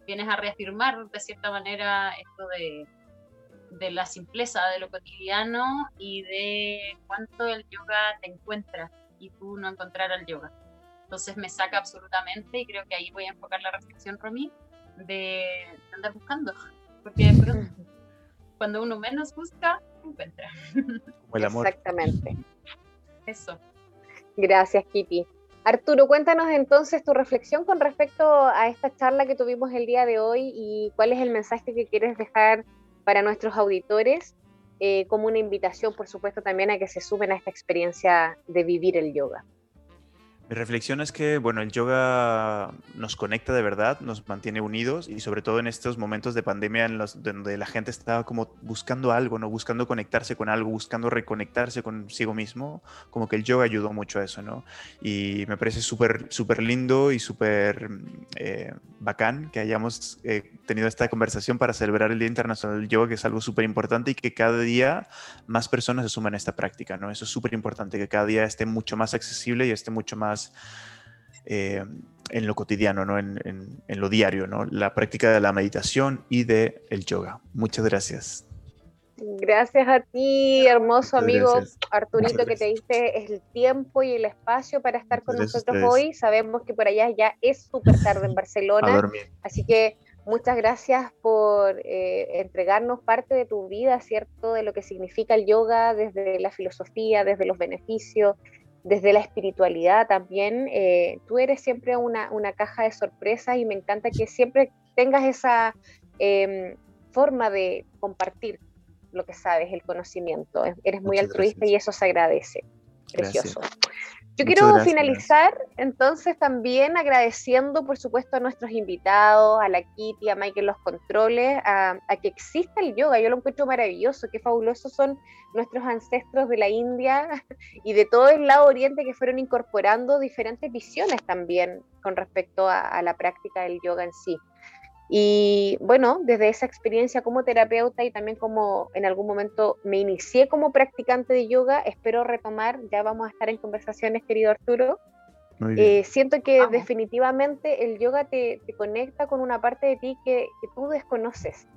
Speaker 5: Vienes a reafirmar de cierta manera esto de de la simpleza de lo cotidiano y de cuánto el yoga te encuentra y tú no encontrar al yoga. Entonces me saca absolutamente y creo que ahí voy a enfocar la reflexión, Romy, de andar buscando. Porque [LAUGHS] cuando uno menos busca, encuentra.
Speaker 6: Como el amor.
Speaker 4: Exactamente.
Speaker 5: Eso.
Speaker 4: Gracias, Kitty. Arturo, cuéntanos entonces tu reflexión con respecto a esta charla que tuvimos el día de hoy y cuál es el mensaje que quieres dejar para nuestros auditores, eh, como una invitación, por supuesto, también a que se sumen a esta experiencia de vivir el yoga.
Speaker 6: Mi reflexión es que, bueno, el yoga nos conecta de verdad, nos mantiene unidos y sobre todo en estos momentos de pandemia en los, donde la gente estaba como buscando algo, ¿no? Buscando conectarse con algo, buscando reconectarse consigo mismo, como que el yoga ayudó mucho a eso, ¿no? Y me parece súper, súper lindo y súper eh, bacán que hayamos eh, tenido esta conversación para celebrar el Día Internacional del Yoga, que es algo súper importante y que cada día más personas se suman a esta práctica, ¿no? Eso es súper importante, que cada día esté mucho más accesible y esté mucho más eh, en lo cotidiano, ¿no? En, lo diario, ¿no? la práctica de la meditación y del el yoga. Muchas gracias.
Speaker 4: Gracias a ti, hermoso amigo Arturito, que te diste el tiempo y el espacio para estar con nosotros hoy. Sabemos que por allá ya es súper tarde en [LAUGHS] Barcelona, así que Muchas gracias por eh, entregarnos parte de tu vida, ¿cierto? De lo que significa el yoga desde la filosofía, desde los beneficios, desde la espiritualidad también. Eh, tú eres siempre una, una, caja de sorpresas y me encanta que siempre tengas esa em, forma de compartir lo que sabes, el conocimiento. Eres muy altruista y eso se agradece. Precioso. Yo quiero finalizar entonces también agradeciendo, por supuesto, a nuestros invitados, a la Kitty, a Michael los controles, a, que exista el yoga. Yo lo encuentro maravilloso, qué fabulosos son nuestros ancestros de la India [LAUGHS] y de todo el lado oriente que fueron incorporando diferentes visiones también con respecto a la práctica del yoga en sí. Y bueno, desde esa experiencia como terapeuta y también como en algún momento me inicié como practicante de yoga, espero retomar, ya vamos a estar en conversaciones, querido Arturo. Eh, siento que definitivamente el yoga te, conecta con una parte de ti que, que tú desconoces.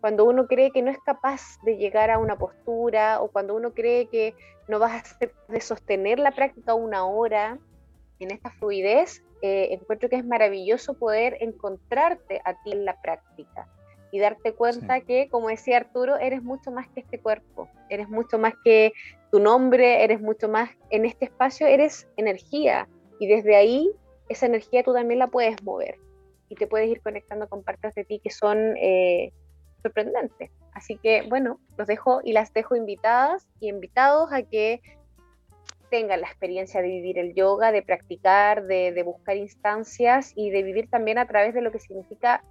Speaker 4: Cuando uno cree que no es capaz de llegar a una postura o cuando uno cree que no vas a ser, de sostener la práctica una hora en esta fluidez, eh, encuentro que es maravilloso poder encontrarte a ti en la práctica y darte cuenta que, como decía Arturo, eres mucho más que este cuerpo, eres mucho más que tu nombre, eres mucho más en este espacio, eres energía y desde ahí esa energía tú también la puedes mover y te puedes ir conectando con partes de ti que son eh, sorprendentes. Así que bueno, los dejo y las dejo invitadas y invitados a que tengan la experiencia de vivir el yoga, de practicar, de, buscar instancias y de vivir también a través de lo que significa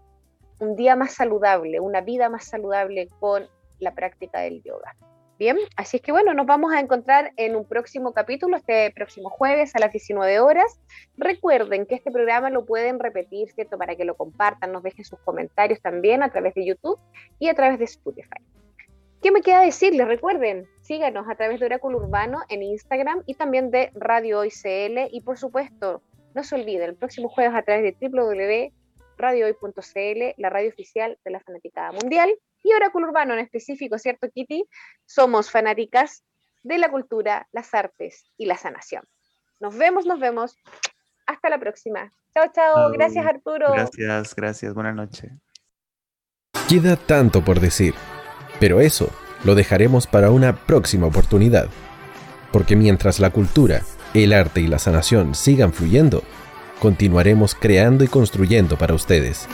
Speaker 4: un día más saludable, una vida más saludable con la práctica del yoga. Bien, así es que bueno, nos vamos a encontrar en un próximo capítulo, este próximo jueves a las 19 horas. Recuerden que este programa lo pueden repetir, ¿cierto? Para que lo compartan, nos dejen sus comentarios también a través de YouTube y a través de Spotify. ¿Qué me queda decirles? Recuerden, síganos a través de Oráculo Urbano en Instagram y también de Radio Hoy CL. Y por supuesto, no se olviden, el próximo jueves a través de www.radiohoy.cl, la radio oficial de la Fanaticada Mundial. Y Oráculo Urbano en específico, ¿cierto, Kitty? Somos fanáticas de la cultura, las artes y la sanación. Nos vemos, nos vemos. Hasta la próxima. Chao, chao. Gracias, Arturo.
Speaker 11: Gracias, gracias. Buenas noches.
Speaker 12: Queda tanto por decir pero eso lo dejaremos para una próxima oportunidad. Porque mientras la cultura, el arte y la sanación sigan fluyendo, continuaremos creando y construyendo para ustedes.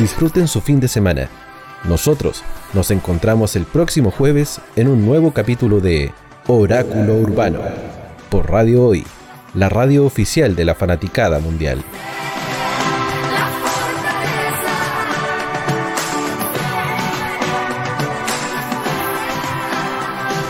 Speaker 12: Disfruten su fin de semana. Nosotros nos encontramos el próximo jueves en un nuevo capítulo de Oráculo Urbano por Radio Hoy, la radio oficial de la fanaticada mundial.